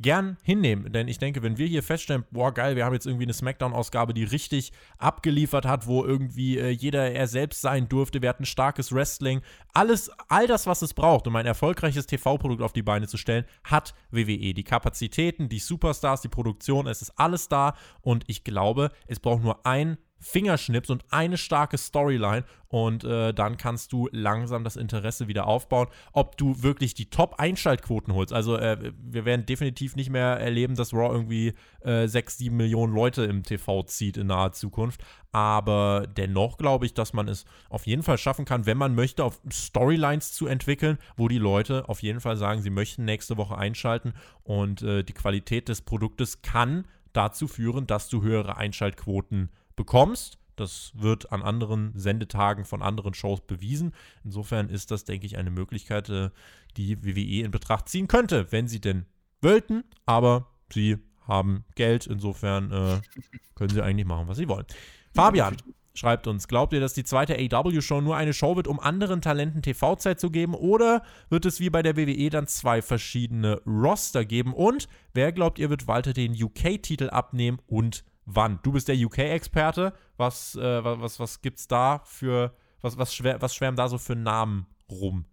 gern hinnehmen. Denn ich denke, wenn wir hier feststellen, boah, geil, wir haben jetzt irgendwie eine Smackdown-Ausgabe, die richtig abgeliefert hat, wo irgendwie äh, jeder er selbst sein durfte, wir hatten starkes Wrestling, alles, all das, was es braucht, um ein erfolgreiches TV-Produkt auf die Beine zu stellen, hat WWE. Die Kapazitäten, die Superstars, die Produktion, es ist alles da und ich glaube, es braucht nur ein Fingerschnips und eine starke Storyline und äh, dann kannst du langsam das Interesse wieder aufbauen, ob du wirklich die Top-Einschaltquoten holst. Also äh, wir werden definitiv nicht mehr erleben, dass Raw irgendwie äh, 6, 7 Millionen Leute im TV zieht in naher Zukunft, aber dennoch glaube ich, dass man es auf jeden Fall schaffen kann, wenn man möchte, auf Storylines zu entwickeln, wo die Leute auf jeden Fall sagen, sie möchten nächste Woche einschalten und äh, die Qualität des Produktes kann dazu führen, dass du höhere Einschaltquoten bekommst. Das wird an anderen Sendetagen von anderen Shows bewiesen. Insofern ist das, denke ich, eine Möglichkeit, äh, die WWE in Betracht ziehen könnte, wenn sie denn wollten. Aber sie haben Geld, insofern äh, können sie eigentlich machen, was sie wollen. Fabian schreibt uns, glaubt ihr, dass die zweite AW-Show nur eine Show wird, um anderen Talenten TV-Zeit zu geben? Oder wird es wie bei der WWE dann zwei verschiedene Roster geben? Und wer glaubt ihr, wird Walter den UK-Titel abnehmen und wann? Du bist der UK-Experte. Was, äh, was, was gibt's da für, was, was, schwär, was schwärmen da so für Namen rum?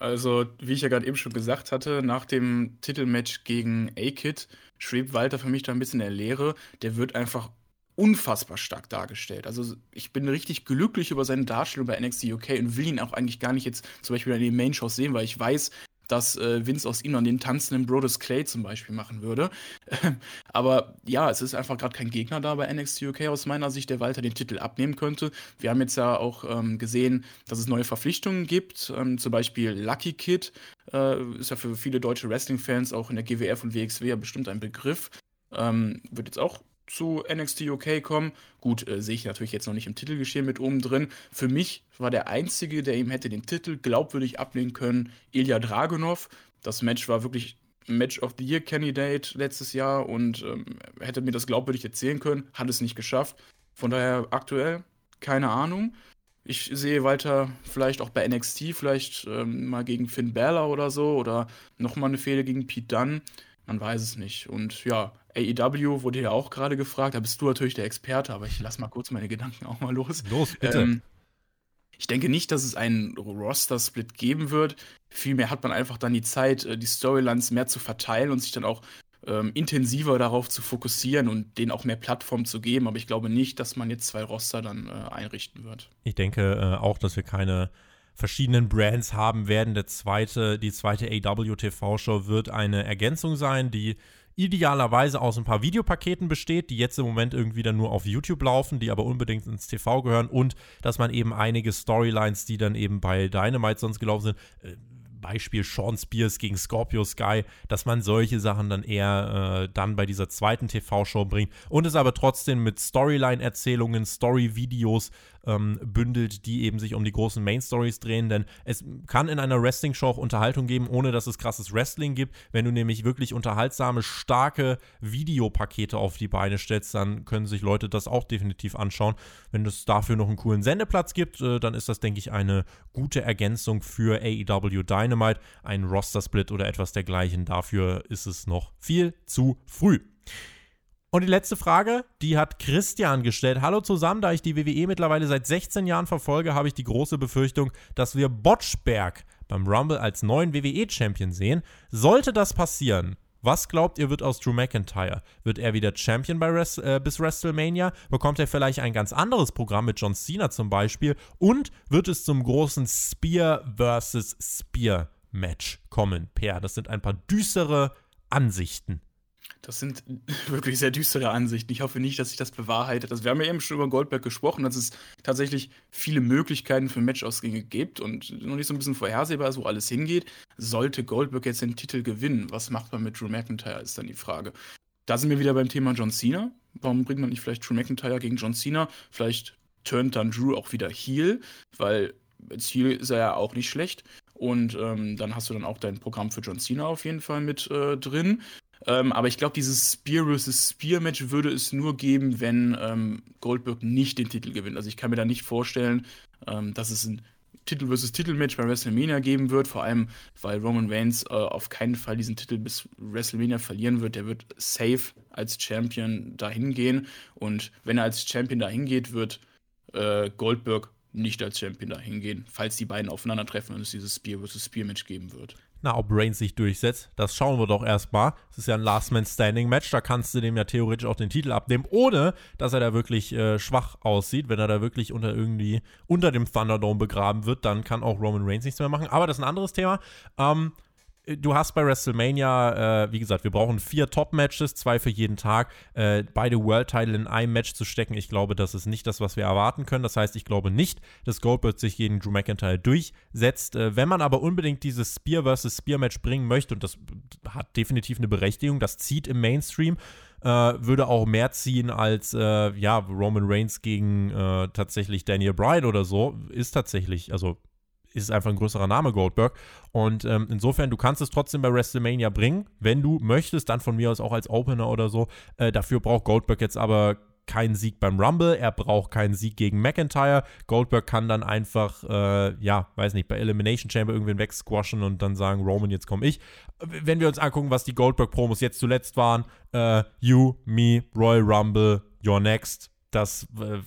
Also, wie ich ja gerade eben schon gesagt hatte, nach dem Titelmatch gegen A-Kid schwebt Walter für mich da ein bisschen in der Leere. Der wird einfach unfassbar stark dargestellt. Also ich bin richtig glücklich über seine Darstellung bei NXT UK und will ihn auch eigentlich gar nicht jetzt zum Beispiel in den Main-Shows sehen, weil ich weiß, dass äh, Vince aus ihm dann den tanzenden Brodus Clay zum Beispiel machen würde. Aber ja, es ist einfach gerade kein Gegner da bei NXT UK aus meiner Sicht, der Walter den Titel abnehmen könnte. Wir haben jetzt ja auch ähm, gesehen, dass es neue Verpflichtungen gibt. Ähm, zum Beispiel Lucky Kid äh, ist ja für viele deutsche Wrestling-Fans auch in der GWF und WXW ja bestimmt ein Begriff. Ähm, wird jetzt auch zu NXT UK kommen. Gut, äh, sehe ich natürlich jetzt noch nicht im Titelgeschehen mit oben drin. Für mich war der Einzige, der ihm hätte den Titel glaubwürdig ablehnen können, Ilya Dragunov. Das Match war wirklich Match of the Year Candidate letztes Jahr und ähm, hätte mir das glaubwürdig erzählen können, hat es nicht geschafft. Von daher aktuell keine Ahnung. Ich sehe weiter vielleicht auch bei NXT, vielleicht ähm, mal gegen Finn Balor oder so oder nochmal eine Fehde gegen Pete Dunne. Man weiß es nicht. Und ja, AEW wurde ja auch gerade gefragt. Da bist du natürlich der Experte, aber ich lasse mal kurz meine Gedanken auch mal los. Los, bitte. Ähm, ich denke nicht, dass es einen Roster-Split geben wird. Vielmehr hat man einfach dann die Zeit, äh, die Storylines mehr zu verteilen und sich dann auch ähm, intensiver darauf zu fokussieren und denen auch mehr Plattform zu geben. Aber ich glaube nicht, dass man jetzt zwei Roster dann äh, einrichten wird. Ich denke äh, auch, dass wir keine verschiedenen Brands haben werden. Der zweite, die zweite AW TV-Show wird eine Ergänzung sein, die idealerweise aus ein paar Videopaketen besteht, die jetzt im Moment irgendwie dann nur auf YouTube laufen, die aber unbedingt ins TV gehören und dass man eben einige Storylines, die dann eben bei Dynamite sonst gelaufen sind, äh, Beispiel Sean Spears gegen Scorpio Sky, dass man solche Sachen dann eher äh, dann bei dieser zweiten TV-Show bringt und es aber trotzdem mit Storyline-Erzählungen, Story-Videos ähm, bündelt, die eben sich um die großen Main-Stories drehen. Denn es kann in einer Wrestling-Show auch Unterhaltung geben, ohne dass es krasses Wrestling gibt. Wenn du nämlich wirklich unterhaltsame, starke Videopakete auf die Beine stellst, dann können sich Leute das auch definitiv anschauen. Wenn es dafür noch einen coolen Sendeplatz gibt, äh, dann ist das, denke ich, eine gute Ergänzung für AEW Dynamite. Ein Roster-Split oder etwas dergleichen. Dafür ist es noch viel zu früh. Und die letzte Frage, die hat Christian gestellt. Hallo zusammen, da ich die WWE mittlerweile seit 16 Jahren verfolge, habe ich die große Befürchtung, dass wir Botchberg beim Rumble als neuen WWE-Champion sehen. Sollte das passieren, was glaubt ihr, wird aus Drew McIntyre? Wird er wieder Champion Res äh, bis WrestleMania? Bekommt er vielleicht ein ganz anderes Programm mit John Cena zum Beispiel? Und wird es zum großen Spear vs. Spear Match kommen? Per, das sind ein paar düstere Ansichten. Das sind wirklich sehr düstere Ansichten. Ich hoffe nicht, dass sich das bewahrheitet. Also wir haben ja eben schon über Goldberg gesprochen, dass es tatsächlich viele Möglichkeiten für Matchausgänge gibt und noch nicht so ein bisschen vorhersehbar ist, wo alles hingeht. Sollte Goldberg jetzt den Titel gewinnen, was macht man mit Drew McIntyre, ist dann die Frage. Da sind wir wieder beim Thema John Cena. Warum bringt man nicht vielleicht Drew McIntyre gegen John Cena? Vielleicht turnt dann Drew auch wieder Heel, weil als Heel ist er ja auch nicht schlecht. Und ähm, dann hast du dann auch dein Programm für John Cena auf jeden Fall mit äh, drin. Ähm, aber ich glaube, dieses Spear vs. Spear Match würde es nur geben, wenn ähm, Goldberg nicht den Titel gewinnt. Also ich kann mir da nicht vorstellen, ähm, dass es ein Titel vs. Titel Match bei WrestleMania geben wird, vor allem weil Roman Reigns äh, auf keinen Fall diesen Titel bis WrestleMania verlieren wird. Der wird safe als Champion dahin gehen und wenn er als Champion dahin geht, wird äh, Goldberg nicht als Champion dahin gehen, falls die beiden aufeinandertreffen und es dieses Spear vs. Spear Match geben wird. Na, ob Reigns sich durchsetzt, das schauen wir doch erstmal. Es ist ja ein Last Man Standing Match, da kannst du dem ja theoretisch auch den Titel abnehmen, ohne dass er da wirklich äh, schwach aussieht. Wenn er da wirklich unter irgendwie unter dem Thunderdome begraben wird, dann kann auch Roman Reigns nichts mehr machen. Aber das ist ein anderes Thema. Ähm, du hast bei WrestleMania, äh, wie gesagt, wir brauchen vier Top-Matches, zwei für jeden Tag. Äh, beide World-Title in ein Match zu stecken, ich glaube, das ist nicht das, was wir erwarten können. Das heißt, ich glaube nicht, dass Goldberg sich gegen Drew McIntyre durchsetzt. Äh, wenn man aber unbedingt dieses Spear vs. Spear-Match bringen möchte, und das hat definitiv eine Berechtigung, das zieht im Mainstream, äh, würde auch mehr ziehen als äh, ja, Roman Reigns gegen äh, tatsächlich Daniel Bryan oder so. Ist tatsächlich, also ist einfach ein größerer Name, Goldberg. Und ähm, insofern, du kannst es trotzdem bei WrestleMania bringen, wenn du möchtest, dann von mir aus auch als Opener oder so. Äh, dafür braucht Goldberg jetzt aber keinen Sieg beim Rumble, er braucht keinen Sieg gegen McIntyre. Goldberg kann dann einfach, äh, ja, weiß nicht, bei Elimination Chamber irgendwen wegsquashen und dann sagen, Roman, jetzt komme ich. Wenn wir uns angucken, was die Goldberg-Promos jetzt zuletzt waren, äh, You, Me, Royal Rumble, You're Next, das äh,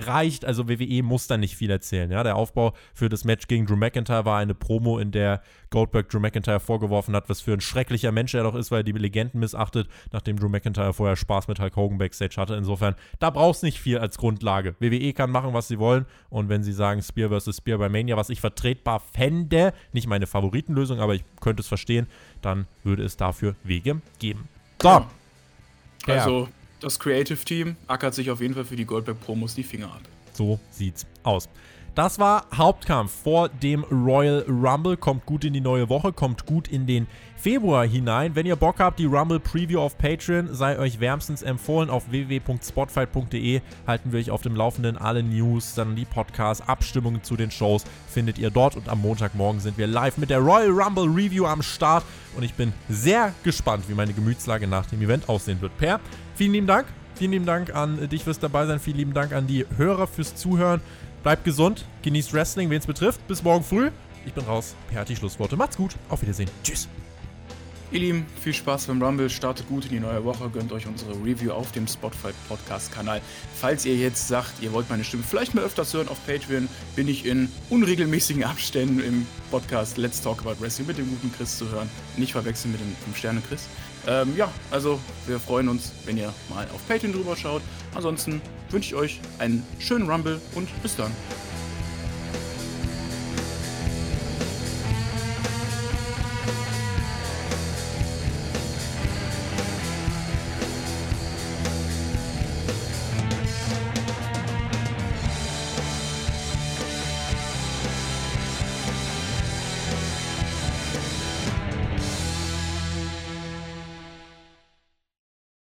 reicht. Also WWE muss da nicht viel erzählen. Ja? Der Aufbau für das Match gegen Drew McIntyre war eine Promo, in der Goldberg Drew McIntyre vorgeworfen hat, was für ein schrecklicher Mensch er doch ist, weil er die Legenden missachtet, nachdem Drew McIntyre vorher Spaß mit Hulk Hogan Backstage hatte. Insofern, da brauchst nicht viel als Grundlage. WWE kann machen, was sie wollen. Und wenn sie sagen Spear vs. Spear bei Mania, was ich vertretbar fände, nicht meine Favoritenlösung, aber ich könnte es verstehen, dann würde es dafür Wege geben. So. Ja. Das Creative Team ackert sich auf jeden Fall für die Goldberg-Promos die Finger ab. So sieht's aus. Das war Hauptkampf vor dem Royal Rumble. Kommt gut in die neue Woche, kommt gut in den Februar hinein. Wenn ihr Bock habt, die Rumble Preview auf Patreon sei euch wärmstens empfohlen. Auf www.spotfight.de halten wir euch auf dem Laufenden. Alle News, dann die Podcasts, Abstimmungen zu den Shows findet ihr dort. Und am Montagmorgen sind wir live mit der Royal Rumble Review am Start. Und ich bin sehr gespannt, wie meine Gemütslage nach dem Event aussehen wird. Per, vielen lieben Dank. Vielen lieben Dank an dich fürs dabei sein. Vielen lieben Dank an die Hörer fürs Zuhören. Bleibt gesund, genießt Wrestling, wen es betrifft. Bis morgen früh. Ich bin raus. Per die Schlussworte. Macht's gut. Auf Wiedersehen. Tschüss. Ihr Lieben, viel Spaß beim Rumble, startet gut in die neue Woche, gönnt euch unsere Review auf dem Spotify Podcast Kanal. Falls ihr jetzt sagt, ihr wollt meine Stimme vielleicht mal öfters hören auf Patreon, bin ich in unregelmäßigen Abständen im Podcast Let's Talk About Wrestling mit dem guten Chris zu hören. Nicht verwechseln mit dem 5-Sterne-Chris. Ähm, ja, also wir freuen uns, wenn ihr mal auf Patreon drüber schaut. Ansonsten wünsche ich euch einen schönen Rumble und bis dann.